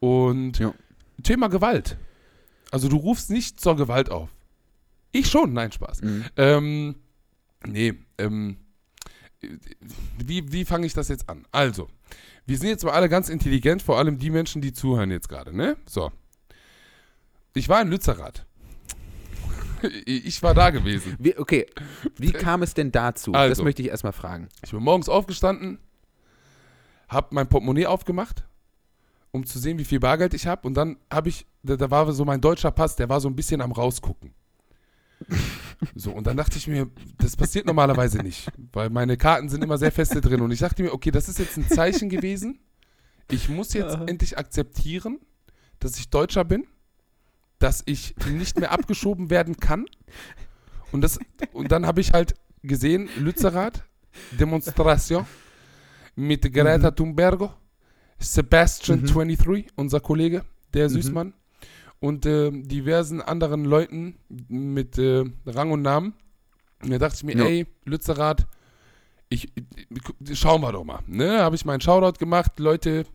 Und Ja. Thema Gewalt. Also du rufst nicht zur Gewalt auf. Ich schon, nein, Spaß. Mhm. Ähm, nee, ähm, wie, wie fange ich das jetzt an? Also, wir sind jetzt mal alle ganz intelligent, vor allem die Menschen, die zuhören jetzt gerade, ne? So. Ich war in Lützerath. ich war da gewesen. Wie, okay, wie kam es denn dazu? das Also. möchte ich erstmal fragen. Ich bin morgens aufgestanden, hab mein Portemonnaie aufgemacht, um zu sehen, wie viel Bargeld ich habe. Und dann habe ich, da, da war so mein deutscher Pass, der war so ein bisschen am rausgucken. So, und dann dachte ich mir, das passiert normalerweise nicht, weil meine Karten sind immer sehr feste drin. Und ich dachte mir, okay, das ist jetzt ein Zeichen gewesen. Ich muss jetzt endlich akzeptieren, dass ich Deutscher bin, dass ich nicht mehr abgeschoben werden kann. Und, das, und dann habe ich halt gesehen, Lützerath, Demonstration mit Greta Thunberg, Sebastian 23, unser Kollege, der Süßmann, und äh, diversen anderen Leuten mit äh, Rang und Namen. Und da dachte ich mir, Ja. ey, Lützerath, ich, ich, schauen wir doch mal. Ne? Habe ich meinen Shoutout gemacht, Leute,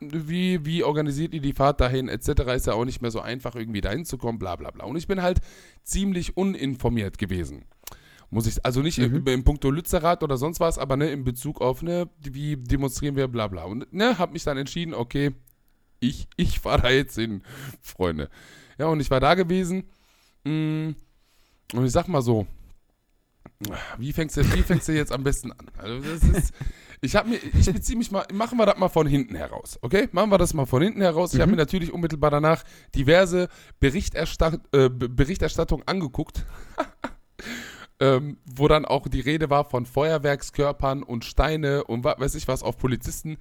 wie, wie organisiert ihr die Fahrt dahin, etc. Ist ja auch nicht mehr so einfach, irgendwie dahin zu kommen, bla bla bla. Und ich bin halt ziemlich uninformiert gewesen. Muss ich, also nicht im, im Punkto Lützerath oder sonst was, aber ne, in Bezug auf, ne, wie demonstrieren wir, bla bla. Und ne, hab mich dann entschieden, okay, ich, ich fahre da jetzt hin, Freunde. Ja, und ich war da gewesen. mm, Und ich sag mal so, wie fängst du, wie fängst du jetzt am besten an? Also das ist, ich habe mir, ich beziehe mich mal, machen wir das mal von hinten heraus, okay? Machen wir das mal von hinten heraus. Ich habe mir natürlich unmittelbar danach diverse Berichterstatt, äh, B- Berichterstattungen angeguckt, ähm, wo dann auch die Rede war von Feuerwerkskörpern und Steine und was weiß ich was auf Polizisten.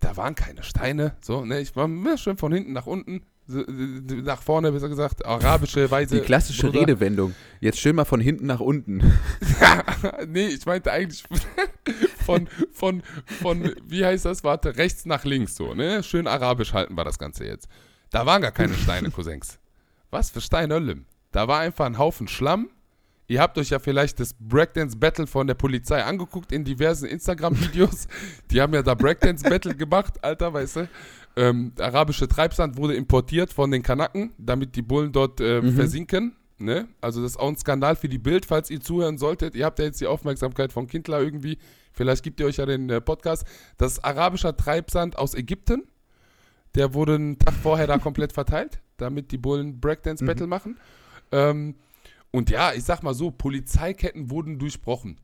Da waren keine Steine, so, ne? Ich war schön von hinten nach unten, so, nach vorne, besser gesagt, arabische Weise. Die klassische Bruder. Redewendung. Jetzt schön mal von hinten nach unten. nee, ich meinte eigentlich von, von, von, wie heißt das, warte, rechts nach links so, ne? Schön arabisch halten wir das Ganze jetzt. Da waren gar keine Steine, Cousins. Was für Steine, Olim? Da war einfach ein Haufen Schlamm. Ihr habt euch ja vielleicht das Breakdance Battle von der Polizei angeguckt in diversen Instagram-Videos. Die haben ja da Breakdance Battle gemacht, Alter, weißt du? Ähm, der arabische Treibsand wurde importiert von den Kanaken, damit die Bullen dort äh, versinken. Ne? Also das ist auch ein Skandal für die Bild, falls ihr zuhören solltet. Ihr habt ja jetzt die Aufmerksamkeit von Kindler irgendwie. Vielleicht gibt ihr euch ja den äh, Podcast. Das ist arabischer Treibsand aus Ägypten. Der wurde einen Tag vorher da komplett verteilt, damit die Bullen Breakdance Battle machen. Ähm, und ja, ich sag mal so, Polizeiketten wurden durchbrochen.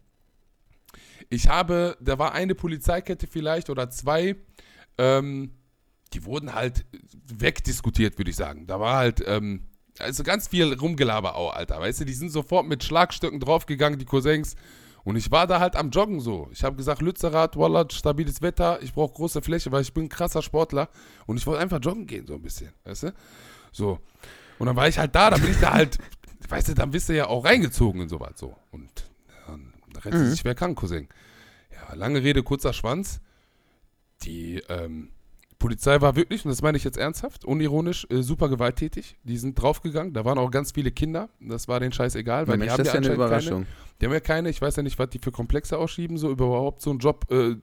Ich habe, da war eine Polizeikette vielleicht oder zwei, ähm, die wurden halt wegdiskutiert, würde ich sagen. Da war halt, ähm, also ganz viel Rumgelaber auch, Alter, weißt du, die sind sofort mit Schlagstöcken draufgegangen, die Cousins. Und ich war da halt am Joggen so. Ich habe gesagt, Lützerath, Wallah, stabiles Wetter, ich brauche große Fläche, weil ich bin ein krasser Sportler. Und ich wollte einfach joggen gehen, so ein bisschen, weißt du? So. Und dann war ich halt da, dann bin ich da halt, weißt du, dann bist du ja auch reingezogen in sowas so. Und dann rennt Mhm. sich schwer krank, Cousin. Ja, lange Rede, kurzer Schwanz. Die ähm, Polizei war wirklich, und das meine ich jetzt ernsthaft, unironisch, äh, super gewalttätig. Die sind draufgegangen, da waren auch ganz viele Kinder. Das war denen scheiß egal, weil Mensch, die haben das ja ja eine Überraschung. Keine, die haben ja keine, ich weiß ja nicht, was die für Komplexe ausschieben, so überhaupt so einen Job äh,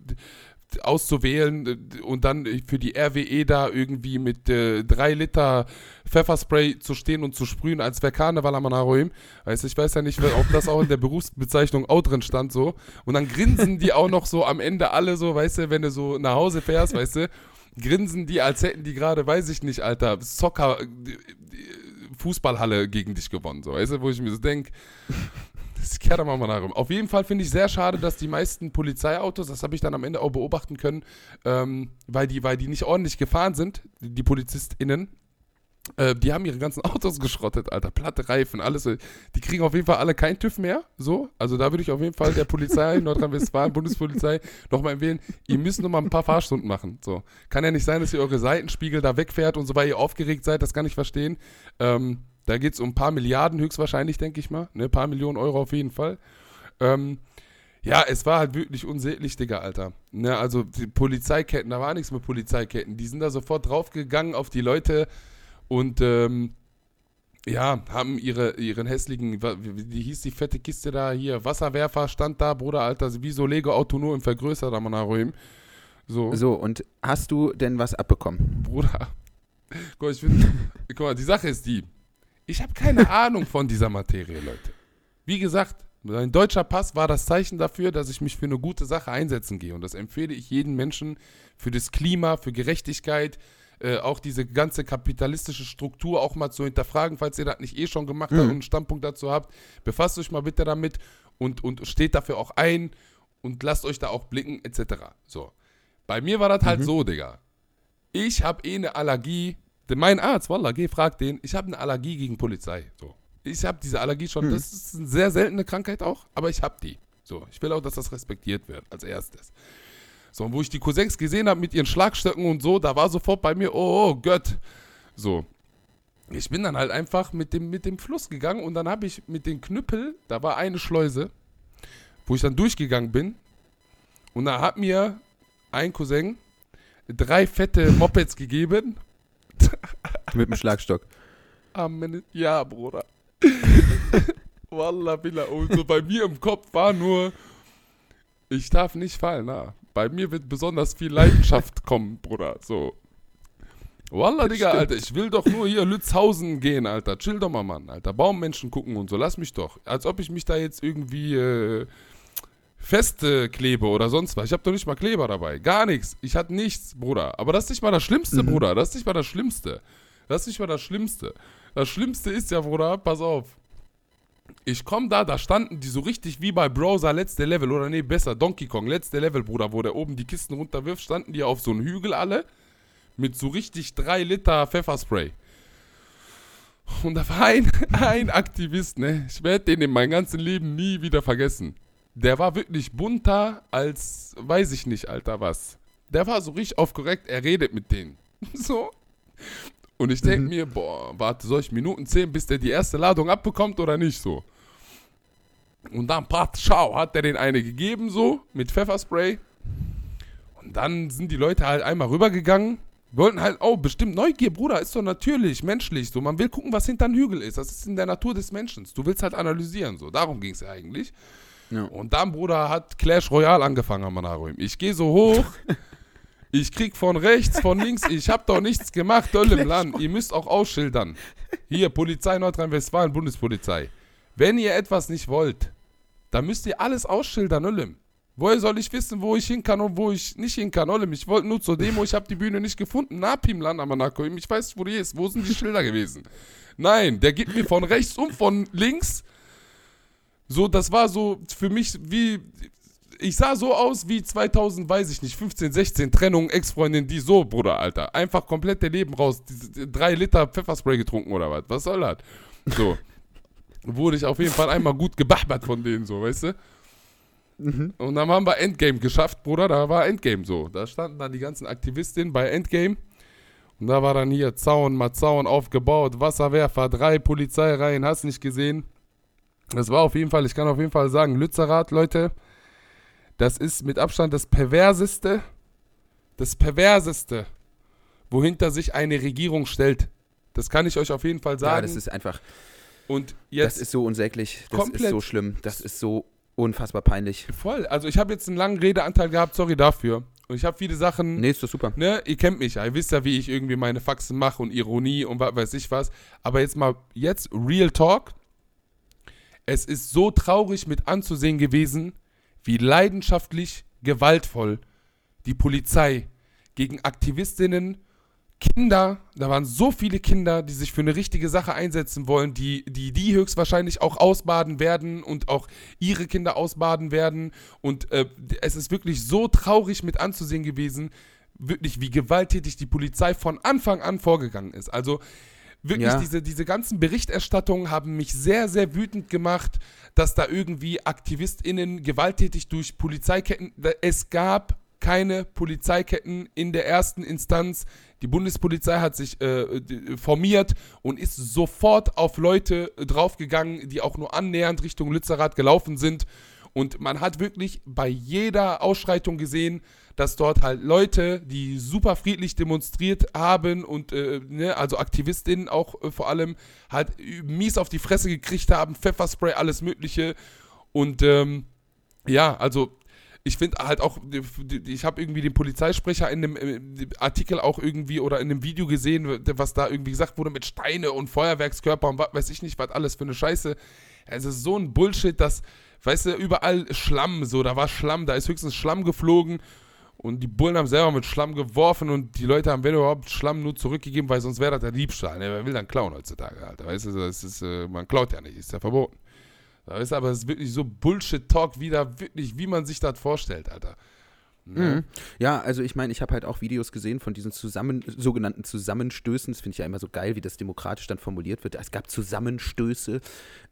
auszuwählen äh, und dann für die RWE da irgendwie mit äh, drei Liter Pfefferspray zu stehen und zu sprühen, als wäre Karneval am Anaroim. Weißt du, ich weiß ja nicht, ob das auch in der Berufsbezeichnung auch drin stand so. Und dann grinsen die auch noch so am Ende alle so, weißt du, wenn du so nach Hause fährst, weißt du, grinsen die, als hätten die gerade, weiß ich nicht, Alter, Soccer, äh, Fußballhalle gegen dich gewonnen, so, weißt du, wo ich mir so denke, das kehrt doch mal nach rum. Auf jeden Fall finde ich sehr schade, dass die meisten Polizeiautos, das habe ich dann am Ende auch beobachten können, ähm, weil, die, weil die nicht ordentlich gefahren sind, die PolizistInnen, äh, die haben ihre ganzen Autos geschrottet, Alter. Platte Reifen, alles. so. Die kriegen auf jeden Fall alle kein TÜV mehr. So. Also da würde ich auf jeden Fall der Polizei, Nordrhein-Westfalen, Bundespolizei, nochmal empfehlen, ihr müsst nochmal ein paar Fahrstunden machen. So. Kann ja nicht sein, dass ihr eure Seitenspiegel da wegfährt und so, weil ihr aufgeregt seid, das kann ich verstehen. Ähm, da geht es um ein paar Milliarden höchstwahrscheinlich, denke ich mal. Ne, ein paar Millionen Euro auf jeden Fall. Ähm, ja, es war halt wirklich unsäglich, Digga, Alter. Ne, also die Polizeiketten, da war nichts mit Polizeiketten. Die sind da sofort draufgegangen auf die Leute und ähm, ja, haben ihre, ihren hässlichen, wie, hieß die fette Kiste da hier, Wasserwerfer stand da, Bruder, Alter, wie so Lego-Auto nur im Vergrößert am Anaroim. So, So, und hast du denn was abbekommen? Bruder. Guck mal, ich find, guck mal, die Sache ist die, ich habe keine Ahnung von dieser Materie, Leute. Wie gesagt, mein deutscher Pass war das Zeichen dafür, dass ich mich für eine gute Sache einsetzen gehe. Und das empfehle ich jedem Menschen für das Klima, für Gerechtigkeit, äh, auch diese ganze kapitalistische Struktur auch mal zu hinterfragen, falls ihr das nicht eh schon gemacht habt Mhm. und einen Standpunkt dazu habt. Befasst euch mal bitte damit und, und steht dafür auch ein und lasst euch da auch blicken, etc. So. Bei mir war das halt Mhm. so, Digga. Ich habe eh eine Allergie. Denn mein Arzt, Wallah, geh, frag den. Ich habe eine Allergie gegen Polizei. So. Ich habe diese Allergie schon. Hm. Das ist eine sehr seltene Krankheit auch, aber ich habe die. So. Ich will auch, dass das respektiert wird, als erstes. So, und wo ich die Cousins gesehen habe mit ihren Schlagstöcken und so, da war sofort bei mir, oh, oh Gott. So. Ich bin dann halt einfach mit dem, mit dem Fluss gegangen und dann habe ich mit den Knüppel, da war eine Schleuse, wo ich dann durchgegangen bin. Und da hat mir ein Cousin drei fette Mopeds gegeben. Mit dem Schlagstock. Amen. Ja, Bruder. Wallah, Billah. Und so bei mir im Kopf war nur, ich darf nicht fallen. Na. Bei mir wird besonders viel Leidenschaft kommen, Bruder. So. Wallah, Digga, Stimmt. Alter, ich will doch nur hier Lützhausen gehen, Alter. Chill doch mal, Mann, Alter. Baummenschen gucken und so. Lass mich doch. Als ob ich mich da jetzt irgendwie äh, festklebe oder sonst was. Ich habe doch nicht mal Kleber dabei. Gar nichts. Ich hatte nichts, Bruder. Aber das ist nicht mal das Schlimmste, Mhm. Bruder. Das ist nicht mal das Schlimmste. Das ist nicht mal das Schlimmste. Das Schlimmste ist ja, Bruder, pass auf. Ich komm da, da standen die so richtig wie bei Browser letzte Level oder nee, besser, Donkey Kong, letzte Level, Bruder, wo der oben die Kisten runterwirft, standen die auf so einem Hügel alle mit so richtig drei Liter Pfefferspray. Und da war ein, ein Aktivist, ne? Ich werde den in meinem ganzen Leben nie wieder vergessen. Der war wirklich bunter als, weiß ich nicht, Alter, was. Der war so richtig auf korrekt, er redet mit denen. So. Und ich denke Mhm. mir, boah, warte, soll ich Minuten zählen, bis der die erste Ladung abbekommt oder nicht so? Und dann, pat, schau, hat der den eine gegeben, so, mit Pfefferspray. Und dann sind die Leute halt einmal rübergegangen. Wollten halt, oh, bestimmt Neugier, Bruder, ist doch natürlich, menschlich. So, man will gucken, was hinter dem Hügel ist. Das ist in der Natur des Menschen. Du willst halt analysieren, so. Darum ging es ja eigentlich. Ja. Und dann, Bruder, hat Clash Royale angefangen am Manarum. Ich gehe so hoch. Ich krieg von rechts, von links, ich hab doch nichts gemacht, doll im Land. Ihr müsst auch ausschildern. Hier, Polizei Nordrhein-Westfalen, Bundespolizei. Wenn ihr etwas nicht wollt, dann müsst ihr alles ausschildern, Olim. Woher soll ich wissen, wo ich hin kann und wo ich nicht hin kann, Olim? Ich wollte nur zur Demo, ich habe die Bühne nicht gefunden. Na, Pimlan, Amanako, ich weiß nicht, wo die ist. Wo sind die Schilder gewesen? Nein, der gibt mir von rechts und von links. So, das war so für mich wie. Ich sah so aus wie 2000, weiß ich nicht, 15, 16, Trennung, Ex-Freundin, die so, Bruder, Alter. Einfach komplett der Leben raus. Drei Liter Pfefferspray getrunken oder was? Was soll das? So. Wurde ich auf jeden Fall einmal gut gebachbert von denen, so, weißt du? Mhm. Und dann haben wir Endgame geschafft, Bruder. Da war Endgame so. Da standen dann die ganzen Aktivistinnen bei Endgame. Und da war dann hier Zaun, mal Zaun aufgebaut, Wasserwerfer, drei Polizeireihen, hast nicht gesehen. Das war auf jeden Fall, ich kann auf jeden Fall sagen, Lützerath, Leute, das ist mit Abstand das perverseste, das perverseste, wohinter sich eine Regierung stellt. Das kann ich euch auf jeden Fall sagen. Ja, das ist einfach, Und jetzt das ist so unsäglich. Das ist so schlimm. Das ist so unfassbar peinlich. voll. Also ich habe jetzt einen langen Redeanteil gehabt, sorry dafür. Und ich habe viele Sachen. Nee, ist doch super. Ne, ihr kennt mich ja, ihr wisst ja, wie ich irgendwie meine Faxen mache und Ironie und was weiß ich was. Aber jetzt mal, jetzt Real Talk. Es ist so traurig mit anzusehen gewesen, wie leidenschaftlich gewaltvoll die Polizei gegen Aktivistinnen, Kinder, da waren so viele Kinder, die sich für eine richtige Sache einsetzen wollen, die die, die höchstwahrscheinlich auch ausbaden werden und auch ihre Kinder ausbaden werden. Und äh, es ist wirklich so traurig mit anzusehen gewesen, wirklich wie gewalttätig die Polizei von Anfang an vorgegangen ist. Also wirklich Ja. diese, diese ganzen Berichterstattungen haben mich sehr, sehr wütend gemacht, dass da irgendwie AktivistInnen gewalttätig durch Polizeiketten, es gab keine Polizeiketten in der ersten Instanz. Die Bundespolizei hat sich äh, formiert und ist sofort auf Leute draufgegangen, die auch nur annähernd Richtung Lützerath gelaufen sind. Und man hat wirklich bei jeder Ausschreitung gesehen, dass dort halt Leute, die super friedlich demonstriert haben und äh, ne, also Aktivistinnen auch äh, vor allem, halt mies auf die Fresse gekriegt haben, Pfefferspray, alles Mögliche. Und ähm, ja, also ich finde halt auch, ich habe irgendwie den Polizeisprecher in dem äh, Artikel auch irgendwie oder in einem Video gesehen, was da irgendwie gesagt wurde mit Steine und Feuerwerkskörper und was weiß ich nicht, was alles für eine Scheiße. Es ist so ein Bullshit, dass, weißt du, überall Schlamm, so, da war Schlamm, da ist höchstens Schlamm geflogen Und die Bullen haben selber mit Schlamm geworfen und die Leute haben, wenn überhaupt, Schlamm nur zurückgegeben, weil sonst wäre das der Diebstahl. Ne? Wer will dann klauen heutzutage, Alter? Weißt du, das ist, äh, man klaut ja nicht, ist ja verboten. Weißt du, aber es ist wirklich so Bullshit-Talk wieder, wirklich, wie man sich das vorstellt, Alter. Ne? Mhm. Ja, also ich meine, ich habe halt auch Videos gesehen von diesen zusammen, sogenannten Zusammenstößen. Das finde ich ja immer so geil, wie das demokratisch dann formuliert wird. Es gab Zusammenstöße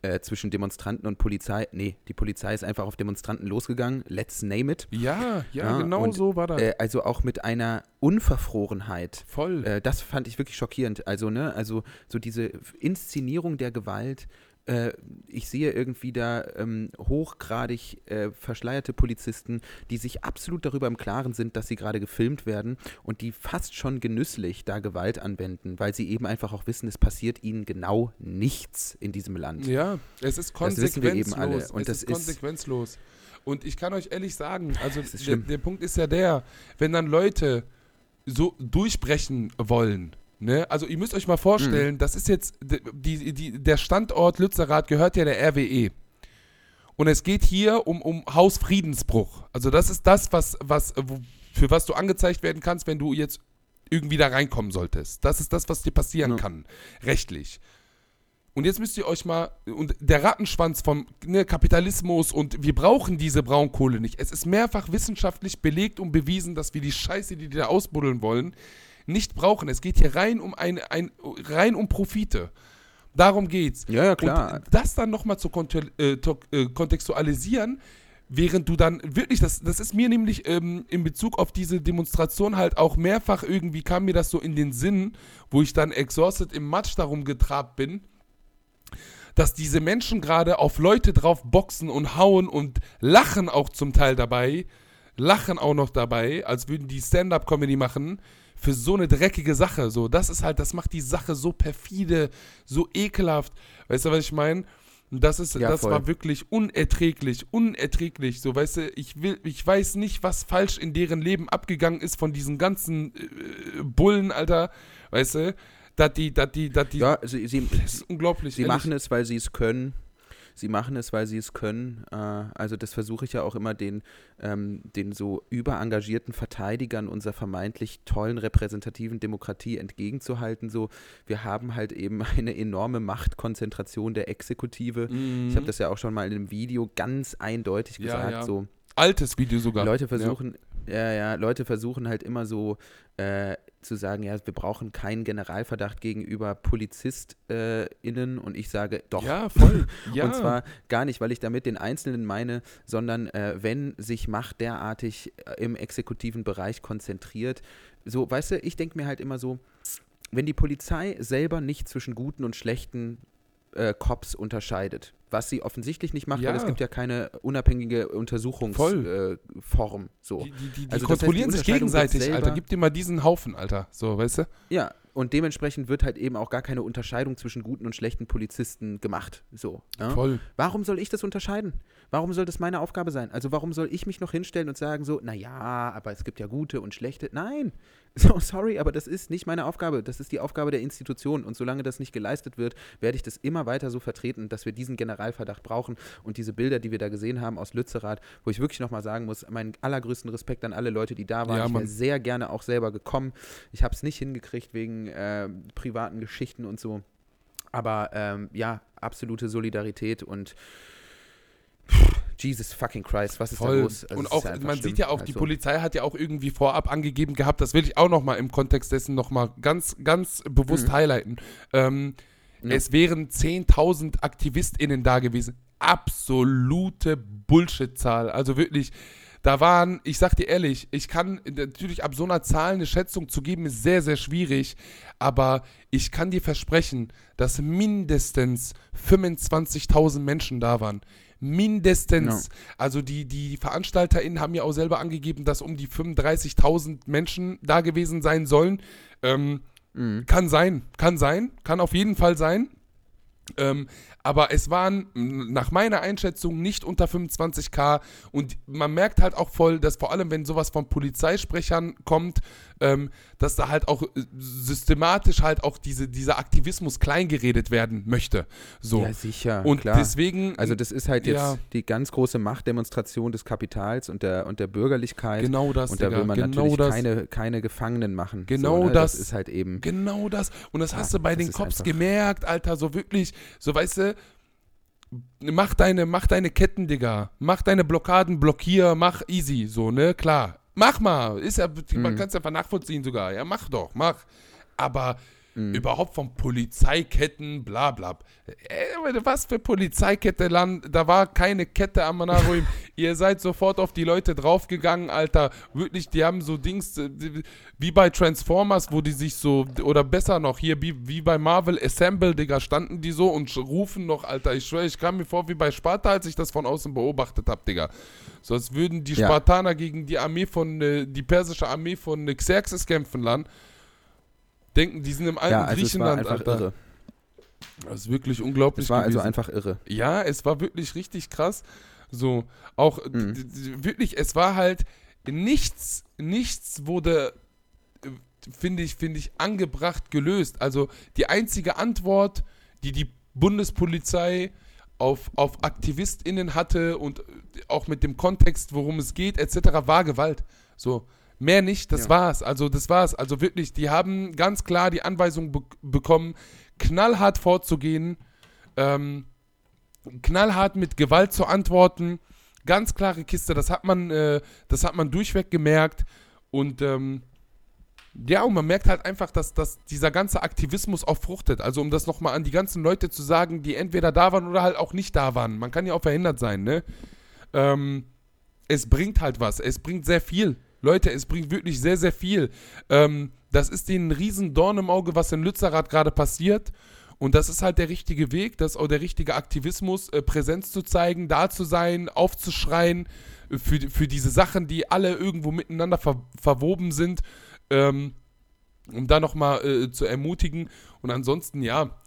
äh, zwischen Demonstranten und Polizei. Nee, die Polizei ist einfach auf Demonstranten losgegangen. Let's name it. Ja, ja, Ja, genau und, so war das. Äh, also auch mit einer Unverfrorenheit. Voll. Äh, das fand ich wirklich schockierend. Also, ne, also so diese Inszenierung der Gewalt. Äh, ich sehe irgendwie da ähm, hochgradig äh, verschleierte Polizisten, die sich absolut darüber im Klaren sind, dass sie gerade gefilmt werden und die fast schon genüsslich da Gewalt anwenden, weil sie eben einfach auch wissen, es passiert ihnen genau nichts in diesem Land. Ja, es ist Das wissen wir eben konsequenzlos. alle. Und es das ist ist- konsequenzlos. Und ich kann euch ehrlich sagen, also der, der Punkt ist ja der, wenn dann Leute so durchbrechen wollen, ne? Also ihr müsst euch mal vorstellen, Mhm. das ist jetzt, die, die, der Standort Lützerath gehört ja der RWE. Und es geht hier um, um Hausfriedensbruch. Also das ist das, was, was, für was du angezeigt werden kannst, wenn du jetzt irgendwie da reinkommen solltest. Das ist das, was dir passieren Ja. kann, rechtlich. Und jetzt müsst ihr euch mal, und der Rattenschwanz vom ne, Kapitalismus und wir brauchen diese Braunkohle nicht. Es ist mehrfach wissenschaftlich belegt und bewiesen, dass wir die Scheiße, die die da ausbuddeln wollen, nicht brauchen. Es geht hier rein um ein, ein rein um Profite. Darum geht's. Ja, ja, klar. Und das dann nochmal zu äh, äh, kontextualisieren, während du dann wirklich, das, das ist mir nämlich ähm, in Bezug auf diese Demonstration halt auch mehrfach irgendwie kam mir das so in den Sinn, wo ich dann exhausted im Matsch darum getrabt bin, dass diese Menschen gerade auf Leute drauf boxen und hauen und lachen auch zum Teil dabei, lachen auch noch dabei, als würden die Stand-up-Comedy machen für so eine dreckige Sache. So, das ist halt, das macht die Sache so perfide, so ekelhaft. Weißt du, was ich meine? Das ist, Ja, das voll. war wirklich unerträglich, unerträglich. So, weißt du, ich will, ich weiß nicht, was falsch in deren Leben abgegangen ist von diesen ganzen äh, Bullen, Alter. Weißt du, dass die, dass die, dass die, ja, sie, sie, das ist unglaublich. Sie ehrlich. machen es, weil sie es können. Sie machen es, weil sie es können. Äh, also das versuche ich ja auch immer den, ähm, den so überengagierten Verteidigern unserer vermeintlich tollen repräsentativen Demokratie entgegenzuhalten. So, wir haben halt eben eine enorme Machtkonzentration der Exekutive. Ich habe das ja auch schon mal in einem Video ganz eindeutig Mhm. Ja, gesagt. ja. So, Altes Video sogar. Leute versuchen, ja. ja, Leute versuchen halt immer so äh, zu sagen, ja, wir brauchen keinen Generalverdacht gegenüber PolizistInnen und ich sage, doch. Ja, voll. Ja. Und zwar gar nicht, weil ich damit den Einzelnen meine, sondern äh, wenn sich Macht derartig äh, im exekutiven Bereich konzentriert. So, weißt du, ich denke mir halt immer so, wenn die Polizei selber nicht zwischen guten und schlechten äh, Cops unterscheidet, was sie offensichtlich nicht macht, Ja. weil es gibt ja keine unabhängige Untersuchungsform. Äh, so. die, die, die, Also das heißt, kontrollieren sich gegenseitig, Alter. Gib dir mal diesen Haufen, Alter. So, weißt du? Ja, und dementsprechend wird halt eben auch gar keine Unterscheidung zwischen guten und schlechten Polizisten gemacht. So. Ja? Voll. Warum soll ich das unterscheiden? Warum soll das meine Aufgabe sein? Also warum soll ich mich noch hinstellen und sagen so, naja, aber es gibt ja gute und schlechte. Nein, so sorry, aber das ist nicht meine Aufgabe. Das ist die Aufgabe der Institution. Und solange das nicht geleistet wird, werde ich das immer weiter so vertreten, dass wir diesen Generalverdacht brauchen. Und diese Bilder, die wir da gesehen haben aus Lützerath, wo ich wirklich nochmal sagen muss, meinen allergrößten Respekt an alle Leute, die da waren. Ja, ich wäre sehr gerne auch selber gekommen. Ich habe es nicht hingekriegt wegen äh, privaten Geschichten und so. Aber ähm, ja, absolute Solidarität und Jesus fucking Christ, was ist da Voll. los? Also, und auch, ja man schlimm. sieht ja auch, die Also, Polizei hat ja auch irgendwie vorab angegeben gehabt, das will ich auch nochmal im Kontext dessen nochmal ganz, ganz bewusst Mhm. highlighten. Ähm, Ja. Es wären 10.000 AktivistInnen da gewesen. Absolute Bullshit-Zahl. Also wirklich, da waren, ich sag dir ehrlich, ich kann natürlich ab so einer Zahl eine Schätzung zu geben, ist sehr, sehr schwierig. Aber ich kann dir versprechen, dass mindestens 25.000 Menschen da waren. Mindestens. Also die, die VeranstalterInnen haben ja auch selber angegeben, dass um die 35.000 Menschen da gewesen sein sollen. Ähm, Mhm. kann sein, kann sein, kann auf jeden Fall sein. Ähm, aber es waren nach meiner Einschätzung nicht unter 25k und man merkt halt auch voll, dass vor allem, wenn sowas von Polizeisprechern kommt, ähm, dass da halt auch äh, systematisch halt auch diese, dieser Aktivismus kleingeredet werden möchte. So. Ja, sicher. und klar. deswegen, Also das ist halt jetzt Ja. die ganz große Machtdemonstration des Kapitals und der, und der Bürgerlichkeit. genau das, und da Digga, will man genau natürlich das. keine, keine Gefangenen machen. Genau so, ne? das. Das ist halt eben. Genau das. Und das Ja, hast du bei den Cops gemerkt, Alter, so wirklich, so weißt du, mach deine, mach deine Ketten, Digga. Mach deine Blockaden, blockier, mach easy, so, ne, klar. Mach mal. Ist ja, man Mhm. kann es einfach nachvollziehen sogar. Ja, mach doch, mach. Aber Mhm. überhaupt von Polizeiketten, bla bla. Ey, was für Polizeikette, Land? Da war keine Kette am Manaruim. Ihr seid sofort auf die Leute draufgegangen, Alter. Wirklich, die haben so Dings, äh, wie bei Transformers, wo die sich so, oder besser noch, hier, wie, wie bei Marvel Assemble, Digga, standen die so und rufen noch, Alter. Ich schwöre, ich kam mir vor wie bei Sparta, als ich das von außen beobachtet habe, Digga. So als würden die Ja. Spartaner gegen die Armee von, äh, die persische Armee von äh, Xerxes kämpfen, Land. Denken, die sind im alten Ja, also es war Griechenland, einfach Alter. irre. Das ist wirklich unglaublich. Es war also gewesen. einfach irre. Ja, es war wirklich richtig krass. So, auch Mhm. wirklich, es war halt nichts, nichts wurde, äh, finde ich, finde ich, angebracht gelöst. Also die einzige Antwort, die die Bundespolizei auf, auf AktivistInnen hatte und äh, auch mit dem Kontext, worum es geht, etc., war Gewalt. So. Mehr nicht, das Ja. war's. Also, das war's. Also wirklich, die haben ganz klar die Anweisung be bekommen, knallhart vorzugehen, ähm, knallhart mit Gewalt zu antworten. Ganz klare Kiste, das hat man, äh, das hat man durchweg gemerkt. Und ähm, ja, und man merkt halt einfach, dass, dass dieser ganze Aktivismus auch fruchtet. Also um das nochmal an die ganzen Leute zu sagen, die entweder da waren oder halt auch nicht da waren. Man kann ja auch verhindert sein, ne? Ähm, es bringt halt was. Es bringt sehr viel. Leute, es bringt wirklich sehr, sehr viel. Ähm, das ist denen ein riesen Dorn im Auge, was in Lützerath gerade passiert. Und das ist halt der richtige Weg, das ist auch der richtige Aktivismus, äh, Präsenz zu zeigen, da zu sein, aufzuschreien äh, für, für diese Sachen, die alle irgendwo miteinander ver verwoben sind, ähm, um da nochmal äh, zu ermutigen. Und ansonsten, ja,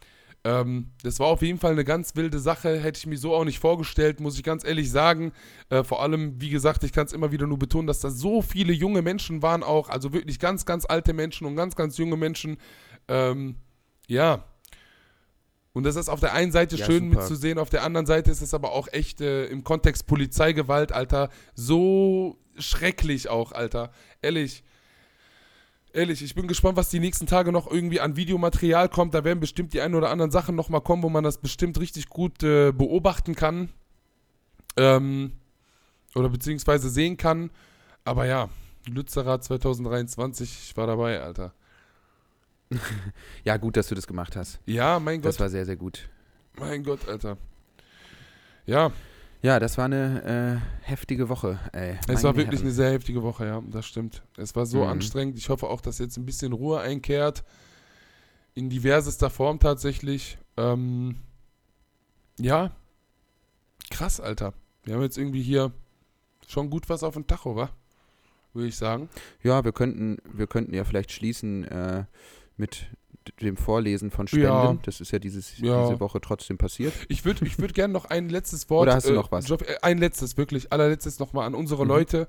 ähm, das war auf jeden Fall eine ganz wilde Sache, hätte ich mir so auch nicht vorgestellt, muss ich ganz ehrlich sagen. Äh, vor allem, wie gesagt, ich kann es immer wieder nur betonen, dass da so viele junge Menschen waren auch, also wirklich ganz, ganz alte Menschen und ganz, ganz junge Menschen. Ähm, ja. Und das ist auf der einen Seite Ja, schön super. mitzusehen, auf der anderen Seite ist es aber auch echt äh, im Kontext Polizeigewalt, Alter, so schrecklich auch, Alter. Ehrlich. Ehrlich, ich bin gespannt, was die nächsten Tage noch irgendwie an Videomaterial kommt. Da werden bestimmt die ein oder anderen Sachen nochmal kommen, wo man das bestimmt richtig gut äh, beobachten kann. Ähm, oder beziehungsweise sehen kann. Aber ja, Lützerath 2023, ich war dabei, Alter. Ja, gut, dass du das gemacht hast. Ja, mein Das Gott, war sehr, sehr gut. mein Gott, Alter. Ja, Ja, das war eine äh, heftige Woche, ey. es Meine war wirklich Herren. eine sehr heftige Woche, ja, das stimmt. Es war so Mhm. anstrengend. Ich hoffe auch, dass jetzt ein bisschen Ruhe einkehrt. In diversester Form tatsächlich. Ähm, ja, krass, Alter. Wir haben jetzt irgendwie hier schon gut was auf dem Tacho, wa? Würde ich sagen. Ja, wir könnten, wir könnten ja vielleicht schließen äh, mit dem Vorlesen von Spenden. Ja. Das ist ja dieses, Ja. diese Woche trotzdem passiert. Ich würde ich würd gerne noch ein letztes Wort. Oder hast du äh, noch was? Äh, ein letztes, wirklich, allerletztes nochmal an unsere Mhm. Leute.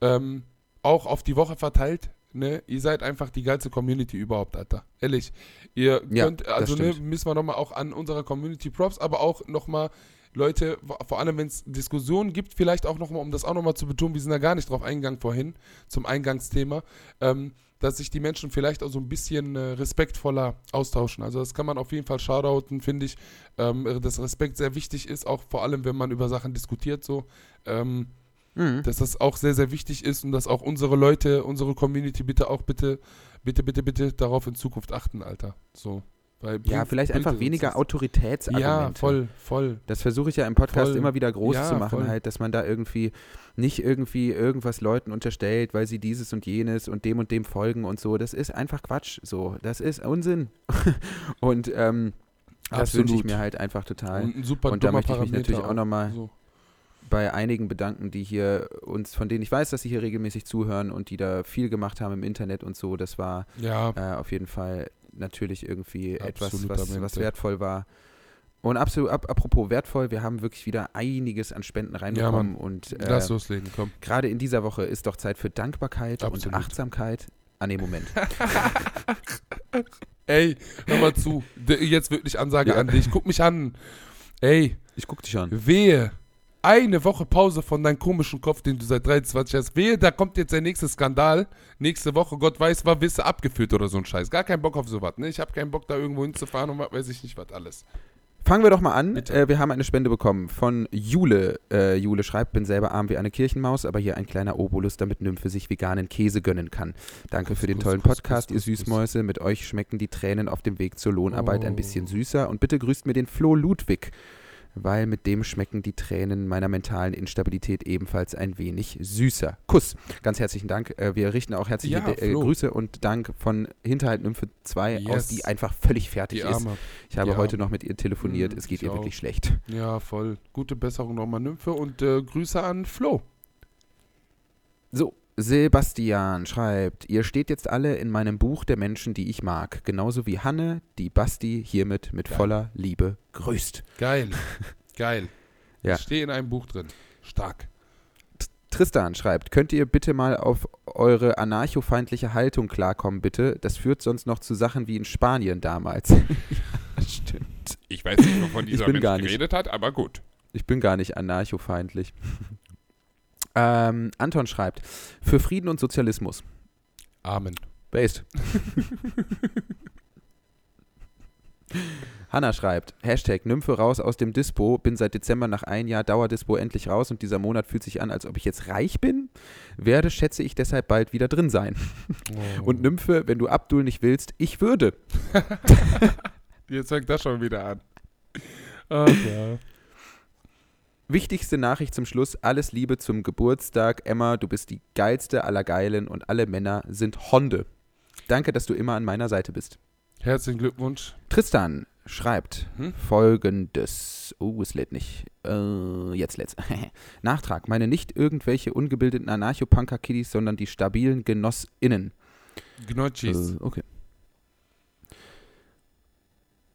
Ähm, auch auf die Woche verteilt. Ne? Ihr seid einfach die geilste Community überhaupt, Alter. Ehrlich. Ihr Ja, könnt, also ne, müssen wir nochmal auch an unserer Community Props, aber auch nochmal, Leute, vor- vor allem wenn es Diskussionen gibt, vielleicht auch nochmal, um das auch nochmal zu betonen, wir sind da gar nicht drauf eingegangen vorhin, zum Eingangsthema, ähm, dass sich die Menschen vielleicht auch so ein bisschen äh, respektvoller austauschen. Also das kann man auf jeden Fall shoutouten, finde ich, ähm, dass Respekt sehr wichtig ist, auch vor allem, wenn man über Sachen diskutiert so. Ähm, Mhm. dass das auch sehr, sehr wichtig ist und dass auch unsere Leute, unsere Community bitte auch bitte, bitte, bitte, bitte darauf in Zukunft achten, Alter. So. Weil Ja, vielleicht einfach weniger. Autoritätsargumente. Ja, voll, voll. Das versuche ich ja im Podcast Voll. immer wieder groß Ja, zu machen, voll. halt, dass man da irgendwie nicht irgendwie irgendwas Leuten unterstellt, weil sie dieses und jenes und dem und dem folgen und so. Das ist einfach Quatsch. So, das ist Unsinn. und ähm, das wünsche ich mir halt einfach total. Und ein super Und da möchte ich mich Parameter natürlich auch nochmal So. bei einigen bedanken, die hier uns, von denen ich weiß, dass sie hier regelmäßig zuhören und die da viel gemacht haben im Internet und so. Das war Ja, äh, auf jeden Fall natürlich irgendwie etwas, was, was wertvoll war. Und absolut, ap apropos wertvoll, wir haben wirklich wieder einiges an Spenden reinbekommen und äh, lass loslegen, komm. gerade in dieser Woche ist doch Zeit für Dankbarkeit und Absolut. Achtsamkeit. Ah, nee, Moment. Ey, hör mal zu. Jetzt wirklich Ansage Ja. an dich. Guck mich an. Ey, Ich guck dich an. wehe. Eine Woche Pause von deinem komischen Kopf, den du seit 23 hast. Wehe, da kommt jetzt der nächste Skandal. Nächste Woche, Gott weiß, war Wisse abgeführt oder so ein Scheiß. Gar keinen Bock auf sowas, ne? Ich habe keinen Bock, da irgendwo hinzufahren und weiß ich nicht, was alles. Fangen wir doch mal an. Äh, wir haben eine Spende bekommen von Jule. Äh, Jule schreibt, bin selber arm wie eine Kirchenmaus, aber hier ein kleiner Obolus, damit Nymphe sich veganen Käse gönnen kann. Danke für den tollen Podcast, ihr. Süßmäuse. Mit euch schmecken die Tränen auf dem Weg zur Lohnarbeit ein Oh. bisschen süßer. Und bitte grüßt mir den Flo Ludwig, weil mit dem schmecken die Tränen meiner mentalen Instabilität ebenfalls ein wenig süßer. Kuss. Ganz herzlichen Dank. Äh, wir richten auch herzliche Ja, äh. Grüße und Dank von Hinterhalt Nymphe 2 aus, Yes. die einfach völlig fertig ist. Ich habe Ja. heute noch mit ihr telefoniert. Mhm, es geht ihr wirklich auch. schlecht. Ja, voll. Gute Besserung nochmal, Nymphe. Und äh, Grüße an Flo. So, Sebastian schreibt, ihr steht jetzt alle in meinem Buch der Menschen, die ich mag. Genauso wie Hanne, die Basti hiermit mit Geil. voller Liebe grüßt. Geil. Geil. Ja. Ich stehe in einem Buch drin. Stark. Tristan schreibt, könnt ihr bitte mal auf eure anarchofeindliche Haltung klarkommen, bitte? Das führt sonst noch zu Sachen wie in Spanien damals. ja, stimmt. Ich weiß nicht, wovon dieser Mensch geredet hat, aber gut. Ich bin gar nicht anarchofeindlich. ähm, Anton schreibt, für Frieden und Sozialismus. Amen. Based. Hanna schreibt, Hashtag Nymphe raus aus dem Dispo, bin seit Dezember nach ein Jahr Dauerdispo endlich raus und dieser Monat fühlt sich an, als ob ich jetzt reich bin. Werde, schätze ich, deshalb bald wieder drin sein. Oh. Und Nymphe, wenn du Abdul nicht willst, ich würde. Jetzt fängt das schon wieder an. Ach ja. Wichtigste Nachricht zum Schluss, alles Liebe zum Geburtstag. Emma, du bist die geilste aller Geilen und alle Männer sind Honde. Danke, dass du immer an meiner Seite bist. Herzlichen Glückwunsch. Tristan schreibt Hm? folgendes. Oh, es lädt nicht. Äh, jetzt lädt's. Nachtrag. Meine nicht irgendwelche ungebildeten Anarcho-Punker-Kiddies, sondern die stabilen GenossInnen. Gnocchis. Äh, okay.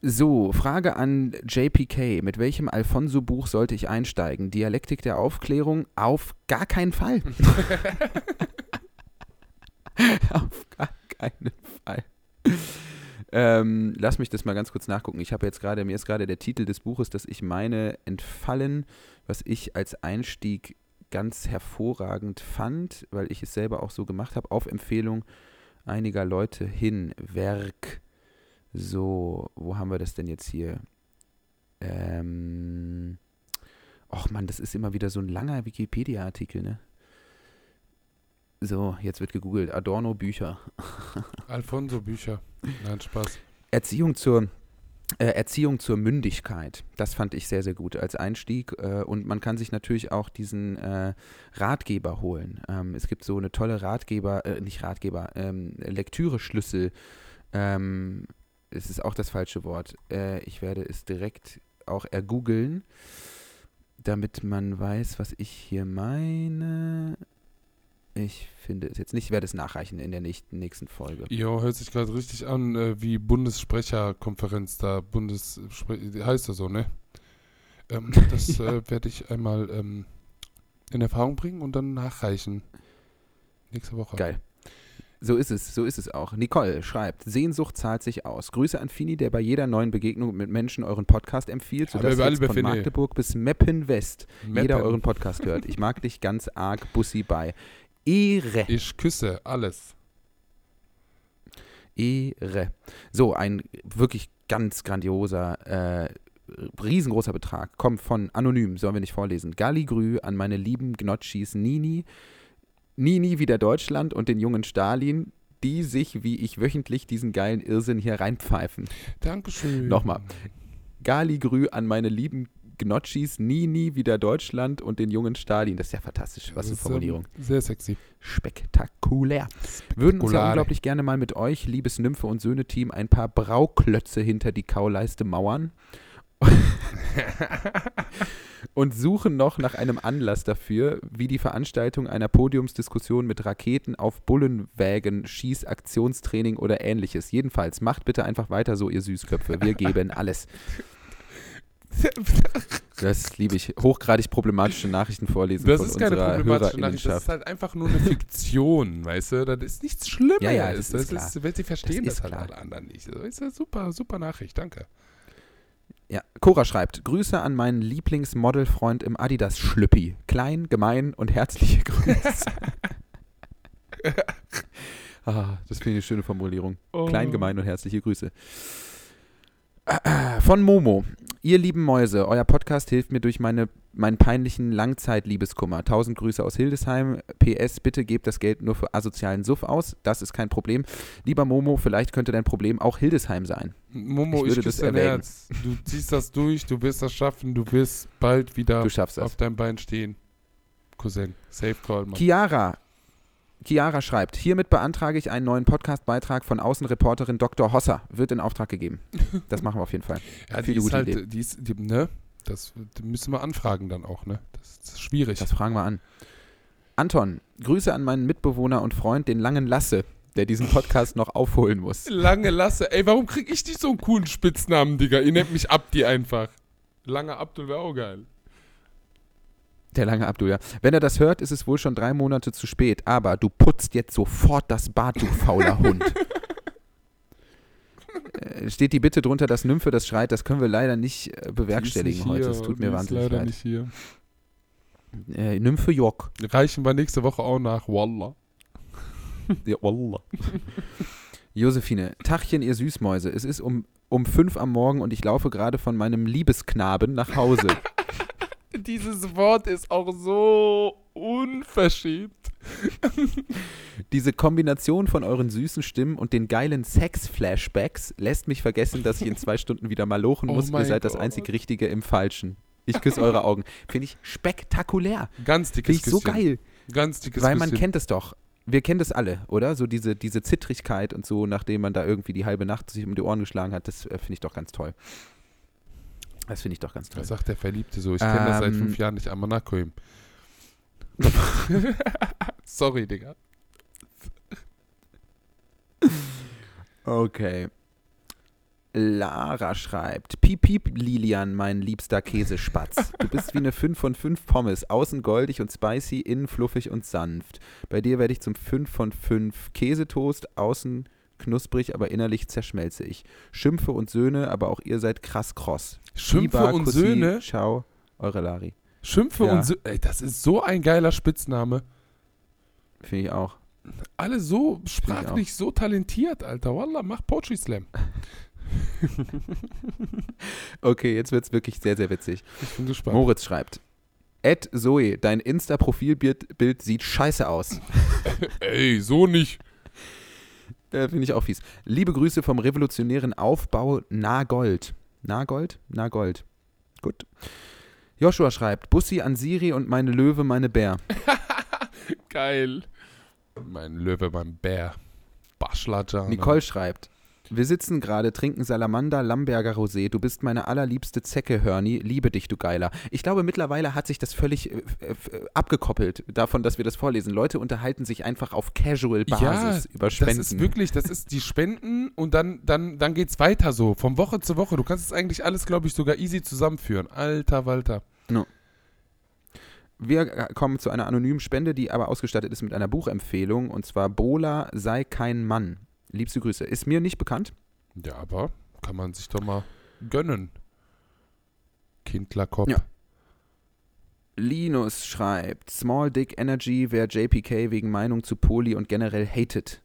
So, Frage an JPK. Mit welchem Alfonso-Buch sollte ich einsteigen? Dialektik der Aufklärung? Auf gar keinen Fall. Auf gar keinen Fall. Ähm, lass mich das mal ganz kurz nachgucken. Ich habe jetzt gerade, mir ist gerade der Titel des Buches, das ich meine, entfallen, was ich als Einstieg ganz hervorragend fand, weil ich es selber auch so gemacht habe, auf Empfehlung einiger Leute hin. Werk. So, wo haben wir das denn jetzt hier? Ähm. Och Mann, das ist immer wieder so ein langer Wikipedia-Artikel, ne? So, jetzt wird gegoogelt. Adorno-Bücher. Alfonso Bücher. Nein, Spaß. Erziehung zur äh, Erziehung zur Mündigkeit. Das fand ich sehr, sehr gut als Einstieg. Äh, und man kann sich natürlich auch diesen äh, Ratgeber holen. Ähm, es gibt so eine tolle Ratgeber, äh, nicht Ratgeber, ähm, Lektüre-Schlüssel. Ähm, es ist auch das falsche Wort. Äh, ich werde es direkt auch ergoogeln, damit man weiß, was ich hier meine. Ich finde es jetzt nicht, ich werde es nachreichen in der nächsten, nächsten Folge. Jo, hört sich gerade richtig an äh, wie Bundessprecherkonferenz da. Bundesspre heißt das so, ne? Ähm, das äh, werde ich einmal ähm, in Erfahrung bringen und dann nachreichen. Nächste Woche. Geil. So ist es, so ist es auch. Nicole schreibt, Sehnsucht zahlt sich aus. Grüße an Fini, der bei jeder neuen Begegnung mit Menschen euren Podcast empfiehlt, sodass jetzt von Magdeburg bis Meppen West jeder Meppen. euren Podcast hört. Ich mag dich ganz arg, Bussi bei. Ehre, Ich küsse alles. Ehre. So, ein wirklich ganz grandioser, äh, riesengroßer Betrag kommt von Anonym, sollen wir nicht vorlesen. Galligrü an meine lieben Gnocchis Nini, Nini wieder Deutschland und den jungen Stalin, die sich, wie ich wöchentlich, diesen geilen Irrsinn hier reinpfeifen. Dankeschön. Nochmal. Galigrü an meine lieben Gnocchis, Nini wieder Deutschland und den jungen Stalin. Das ist ja fantastisch. Was eine Formulierung. Sehr sexy. Spektakulär. Würden uns ja unglaublich gerne mal mit euch, liebes Nymphe und Söhne-Team, ein paar Brauklötze hinter die Kauleiste mauern. und suchen noch nach einem Anlass dafür, wie die Veranstaltung einer Podiumsdiskussion mit Raketen auf Bullenwägen, Schießaktionstraining oder ähnliches. Jedenfalls, macht bitte einfach weiter so, ihr Süßköpfe. Wir geben alles. Das liebe ich. Hochgradig problematische Nachrichten vorlesen Das von ist keine problematische Nachricht, das ist halt einfach nur eine Fiktion, weißt du? Das ist nichts Schlimmes. Ja, ja, das ist das klar. ist, sie verstehen Das das, ist halt klar. alle anderen nicht. Das ist eine super, super Nachricht, danke. Ja, Cora schreibt: Grüße an meinen Lieblingsmodelfreund im Adidas-Schlüppi. Klein, gemein und herzliche Grüße. ah, das finde ich eine schöne Formulierung. Klein, gemein und herzliche Grüße. Von Momo. Ihr lieben Mäuse, euer Podcast hilft mir durch meine, meinen peinlichen Langzeitliebeskummer. Tausend Grüße aus Hildesheim. PS, bitte gebt das Geld nur für asozialen Suff aus. Das ist kein Problem. Lieber Momo, vielleicht könnte dein Problem auch Hildesheim sein. Momo, Ich ich, würde küsse das dein erwägen. Herz. Du ziehst das durch, du wirst das schaffen, du wirst bald wieder auf deinem Bein stehen. Cousin, safe call, Mann. Chiara. Chiara schreibt, hiermit beantrage ich einen neuen Podcast-Beitrag von Außenreporterin Dr. Hosser. Wird in Auftrag gegeben. Das machen wir auf jeden Fall. Ja, die viele gute halt, Ideen. die ist, die, ne? Das müssen wir anfragen dann auch, ne? Das ist schwierig. Das fragen wir an. Anton, Grüße an meinen Mitbewohner und Freund, den langen Lasse, der diesen Podcast noch aufholen muss. Lange Lasse. Ey, warum krieg ich nicht so einen coolen Spitznamen, Digga? Ihr nennt mich Abdi einfach. Lange Abdul wäre auch geil. Der lange Abdul, ja. Wenn er das hört, ist es wohl schon drei Monate zu spät. Aber du putzt jetzt sofort das Bad, du fauler Hund. Äh, Steht die Bitte drunter, dass Nymphe das schreit, das können wir leider nicht äh, ist nicht heute. Es tut mir wahnsinnig leider leid. nicht hier. Äh, Nymphe Jock. Reichen wir nächste Woche auch nach. Wallah. Ja, Wallah. Josephine, Tachchen, ihr Süßmäuse. Es ist um, um fünf am Morgen und ich laufe gerade von meinem Liebesknaben nach Hause. Dieses Wort ist auch so unverschämt. Diese Kombination von euren süßen Stimmen und den geilen Sex-Flashbacks lässt mich vergessen, dass ich in zwei Stunden wieder malochen Oh muss. Ihr mein seid das Gott. einzig Richtige im Falschen. Ich küsse eure Augen. Finde ich spektakulär. Ganz dickes Finde ich so Küsschen. geil. Ganz dickes Weil man Küsschen. kennt es doch. Wir kennen das alle, oder? So diese, diese Zittrigkeit und so, nachdem man da irgendwie die halbe Nacht sich um die Ohren geschlagen hat, das äh, finde ich doch ganz toll. Das finde ich doch ganz toll. Das sagt der Verliebte so. Ich kenne das seit Ähm. fünf Jahren nicht am Monaco. Sorry, Digga. Okay. Lara schreibt, Piep, piep, Lilian, mein liebster Käsespatz. Du bist wie eine 5 von 5 Pommes, außen goldig und spicy, innen fluffig und sanft. Bei dir werde ich zum 5 von 5 Käsetoast, außen knusprig, aber innerlich zerschmelze ich. Schimpfe und Söhne, aber auch ihr seid krass kross. Schimpfe Biba, und Kussi, Söhne. Ciao, eure Lari. Schimpfe Ja. und Söhne. Ey, das ist so ein geiler Spitzname. Finde ich auch. Alle so ich sprachlich so talentiert, Alter. Wallah, mach Poetry Slam. Okay, jetzt wird es wirklich sehr, sehr witzig. Ich bin gespannt. Moritz schreibt, Ed Zoe, dein Insta-Profilbild Bild sieht scheiße aus. Ey, so nicht. Äh, Finde ich auch fies. Liebe Grüße vom revolutionären Aufbau Nagold. Nagold? Nagold. Gut. Joshua schreibt, Bussi an Siri und meine Löwe, meine Bär. Geil. Mein Löwe, mein Bär. Baschlajan. Nicole schreibt, wir sitzen gerade, trinken Salamander, Lamberger Rosé. Du bist meine allerliebste Zecke, Hörni. Liebe dich, du Geiler. Ich glaube, mittlerweile hat sich das völlig äh, äh, abgekoppelt davon, dass wir das vorlesen. Leute unterhalten sich einfach auf Casual-Basis über Spenden. Das ist wirklich, das ist die Spenden und dann, dann, dann geht's weiter so, von Woche zu Woche. Du kannst es eigentlich alles, glaube ich, sogar easy zusammenführen. Alter Walter. Wir äh, kommen zu einer anonymen Spende, die aber ausgestattet ist mit einer Buchempfehlung und zwar Bola sei kein Mann. Liebste Grüße. Ist mir nicht bekannt. Ja, aber kann man sich doch mal gönnen. Kindlerkopf. Ja. Linus schreibt, Small Dick Energy, wer JPK wegen Meinung zu Poli und generell hatet.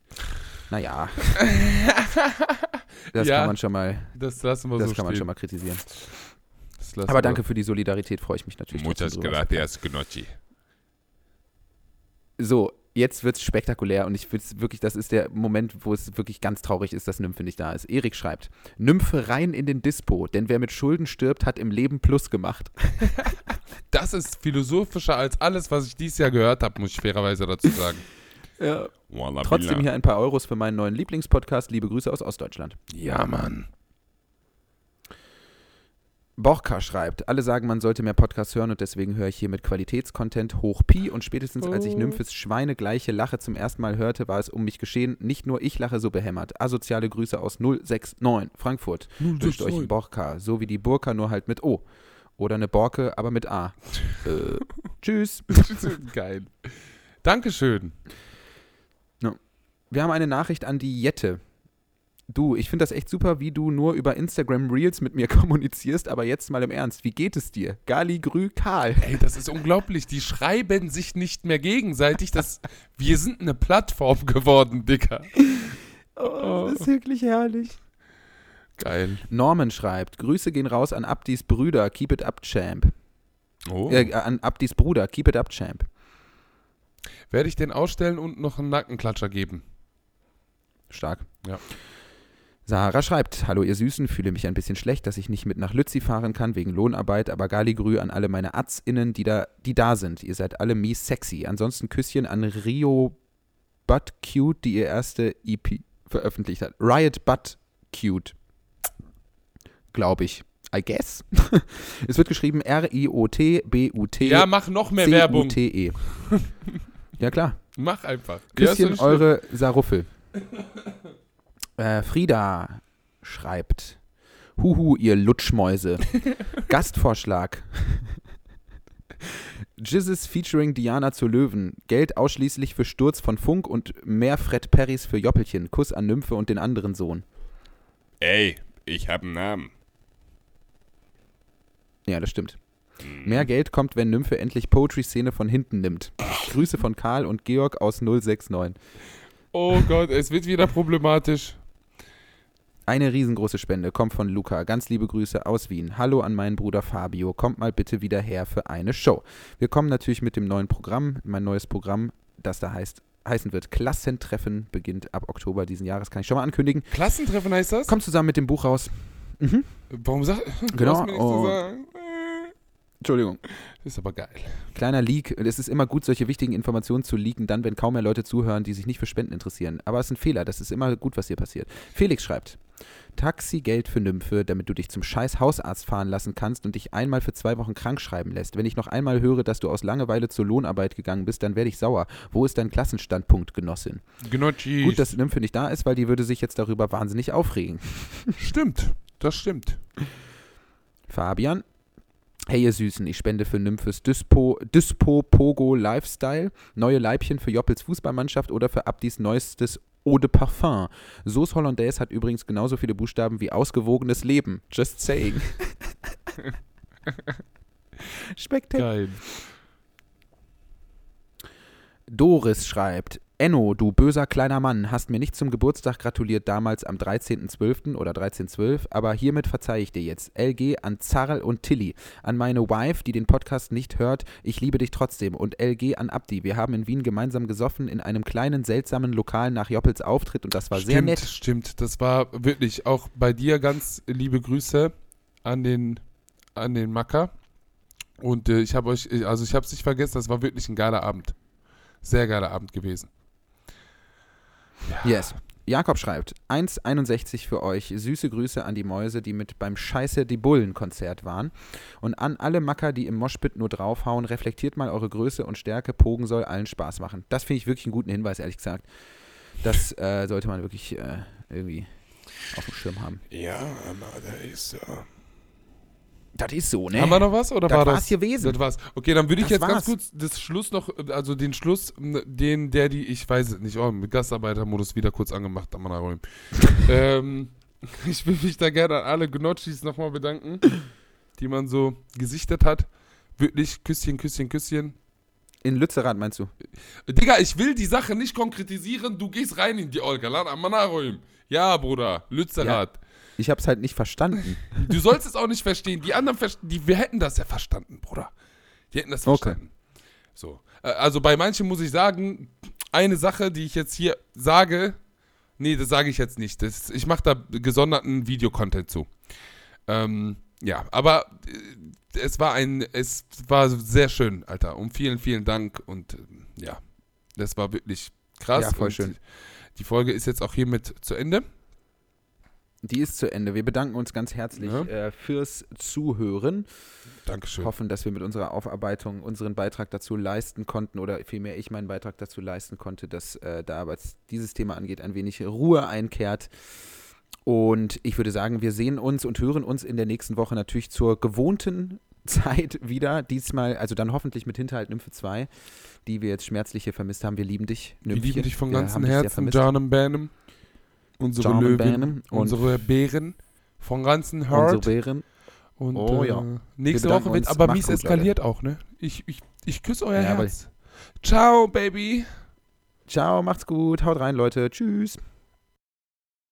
Naja, das Ja, kann man schon mal, Das lassen wir das so kann man stehen. schon mal kritisieren. Aber danke für die Solidarität, freue ich mich natürlich. Muchas gracias, Gnocchi. So, jetzt wird es spektakulär und ich will wirklich, das ist der Moment, wo es wirklich ganz traurig ist, dass Nymphe nicht da ist. Erik schreibt, Nymphe rein in den Dispo, denn wer mit Schulden stirbt, hat im Leben Plus gemacht. Das ist philosophischer als alles, was ich dieses Jahr gehört habe, muss ich fairerweise dazu sagen. Ja. Trotzdem hier ein paar Euros für meinen neuen Lieblingspodcast. Liebe Grüße aus Ostdeutschland. Ja, Mann. Borka schreibt, alle sagen, man sollte mehr Podcasts hören und deswegen höre ich hier mit Qualitätscontent hoch Pi und spätestens als ich Oh. Nymphes schweinegleiche Lache zum ersten Mal hörte, war es um mich geschehen. Nicht nur ich lache so behämmert. Asoziale Grüße aus 069 Frankfurt. Wünscht euch ein Borka, so wie die Burka, nur halt mit O. Oder eine Borke, aber mit A. äh, tschüss. Geil. Dankeschön. Wir haben eine Nachricht an die Jette. Du, ich finde das echt super, wie du nur über Instagram Reels mit mir kommunizierst, aber jetzt mal im Ernst, wie geht es dir? Gali Grü Karl. Ey, das ist unglaublich. Die schreiben sich nicht mehr gegenseitig. Das, wir sind eine Plattform geworden, Dicker. Oh, das ist wirklich herrlich. Geil. Norman schreibt, Grüße gehen raus an Abdis Brüder, keep it up, Champ. Oh. Äh, an Abdis Bruder, keep it up, Champ. Werde ich den ausstellen und noch einen Nackenklatscher geben. Stark. Ja. Sarah schreibt, hallo ihr Süßen, fühle mich ein bisschen schlecht, dass ich nicht mit nach Lützi fahren kann wegen Lohnarbeit, aber Galigrü an alle meine AtzInnen, die da, die da sind. Ihr seid alle mies sexy. Ansonsten Küsschen an Rio Butt Cute, die ihr erste EP veröffentlicht hat. Riot Butt Cute. Glaube ich. I guess. es wird geschrieben R-I-O-T-B-U-T. Ja, mach noch mehr Werbung. C-U-T-E. ja, klar. Mach einfach. Küsschen ja, eure Saruffel. äh, Frieda schreibt. Huhu, ihr Lutschmäuse. Gastvorschlag. Jizzes featuring Diana zu Löwen. Geld ausschließlich für Sturz von Funk und mehr Fred Perrys für Joppelchen. Kuss an Nymphe und den anderen Sohn. Ey, ich hab einen Namen. Ja, das stimmt. Mhm. Mehr Geld kommt, wenn Nymphe endlich Poetry-Szene von hinten nimmt. Grüße von Karl und Georg aus 069. Oh Gott, es wird wieder problematisch. Eine riesengroße Spende kommt von Luca. Ganz liebe Grüße aus Wien. Hallo an meinen Bruder Fabio. Kommt mal bitte wieder her für eine Show. Wir kommen natürlich mit dem neuen Programm, mein neues Programm, das da heißt, heißen wird Klassentreffen, beginnt ab Oktober diesen Jahres, kann ich schon mal ankündigen. Klassentreffen heißt das? Kommt zusammen mit dem Buch raus. Mhm. Warum sag du Genau, oh. sagen? Entschuldigung. Ist aber geil. Kleiner Leak. Es ist immer gut, solche wichtigen Informationen zu leaken, dann, wenn kaum mehr Leute zuhören, die sich nicht für Spenden interessieren. Aber es ist ein Fehler. Das ist immer gut, was hier passiert. Felix schreibt. Taxigeld für Nymphe, damit du dich zum scheiß Hausarzt fahren lassen kannst und dich einmal für zwei Wochen krank schreiben lässt. Wenn ich noch einmal höre, dass du aus Langeweile zur Lohnarbeit gegangen bist, dann werde ich sauer. Wo ist dein Klassenstandpunkt, Genossin? Tschüss. Gut, dass Nymphe nicht da ist, weil die würde sich jetzt darüber wahnsinnig aufregen. Stimmt. Das stimmt. Fabian. Hey ihr Süßen, ich spende für Nymphes Dyspo, Dyspo Pogo Lifestyle, neue Leibchen für Joppels Fußballmannschaft oder für Abdis neuestes Eau de Parfum. Sauce Hollandaise hat übrigens genauso viele Buchstaben wie ausgewogenes Leben. Just saying. Spektakulär. Geil. Doris schreibt, Enno, du böser kleiner Mann, hast mir nicht zum Geburtstag gratuliert, damals am 13.12. oder 13.12., aber hiermit verzeihe ich dir jetzt. LG an Zarl und Tilly, an meine Wife, die den Podcast nicht hört, ich liebe dich trotzdem und LG an Abdi. Wir haben in Wien gemeinsam gesoffen in einem kleinen, seltsamen Lokal nach Joppels Auftritt und das war sehr stimmt, nett. stimmt. Das war wirklich auch bei dir ganz liebe Grüße an den, an den Macker. Und äh, ich habe euch, also ich habe es nicht vergessen, das war wirklich ein geiler Abend. Sehr geiler Abend gewesen. Yes. Jakob schreibt, 1,61 für euch. Süße Grüße an die Mäuse, die mit beim Scheiße die Bullen-Konzert waren. Und an alle Macker, die im Moshpit nur draufhauen, reflektiert mal eure Größe und Stärke. Pogen soll allen Spaß machen. Das finde ich wirklich einen guten Hinweis, ehrlich gesagt. Das äh, sollte man wirklich äh, irgendwie auf dem Schirm haben. Ja, aber da ist so. Das ist so, ne? Haben wir noch was oder Das war war's das? gewesen. Das war's. Okay, dann würde ich Das jetzt ganz war's. kurz das Schluss noch, also den Schluss, den, der die, ich weiß es nicht, oh, mit Gastarbeitermodus wieder kurz angemacht, am Räumen. ähm, ich will mich da gerne an alle Gnocchis nochmal bedanken, die man so gesichtet hat. Wirklich, Küsschen, Küsschen, Küsschen. In Lützerath meinst du? Digga, ich will die Sache nicht konkretisieren, du gehst rein in die Olga, lan am. Ja, Bruder, Lützerath. Ich habe es halt nicht verstanden. Du sollst es auch nicht verstehen. Die anderen, die, wir hätten das ja verstanden, Bruder. Die hätten das Okay. verstanden. So. Äh, Also bei manchen muss ich sagen, eine Sache, die ich jetzt hier sage, nee, das sage ich jetzt nicht. Das, ich mache da gesonderten Videocontent zu. Ähm, ja, aber äh, es war ein, es war sehr schön, Alter. Und vielen, vielen Dank und äh, ja, das war wirklich krass. Ja, voll und schön. Die Folge ist jetzt auch hiermit zu Ende. Die ist zu Ende. Wir bedanken uns ganz herzlich Ja. äh, fürs Zuhören. Dankeschön. hoffen, dass wir mit unserer Aufarbeitung unseren Beitrag dazu leisten konnten oder vielmehr ich meinen Beitrag dazu leisten konnte, dass äh, da, was dieses Thema angeht, ein wenig Ruhe einkehrt. Und ich würde sagen, wir sehen uns und hören uns in der nächsten Woche natürlich zur gewohnten Zeit wieder. Diesmal, also dann hoffentlich mit Hinterhalt Nymphe 2, die wir jetzt schmerzlich hier vermisst haben. Wir lieben dich, Wir Nymphchen. lieben dich von Wir ganzem Herzen. Jarnum Banham. Unsere Jarnum Löwen, und- unsere Bären von ganzem Unsere Heart. Bären. Und Oh äh, ja. nächste Woche wird aber mies eskaliert auch, ne? Ich, ich, ich küsse euer Ja, Herz. Ciao, Baby. Ciao, macht's gut. Haut rein, Leute. Tschüss.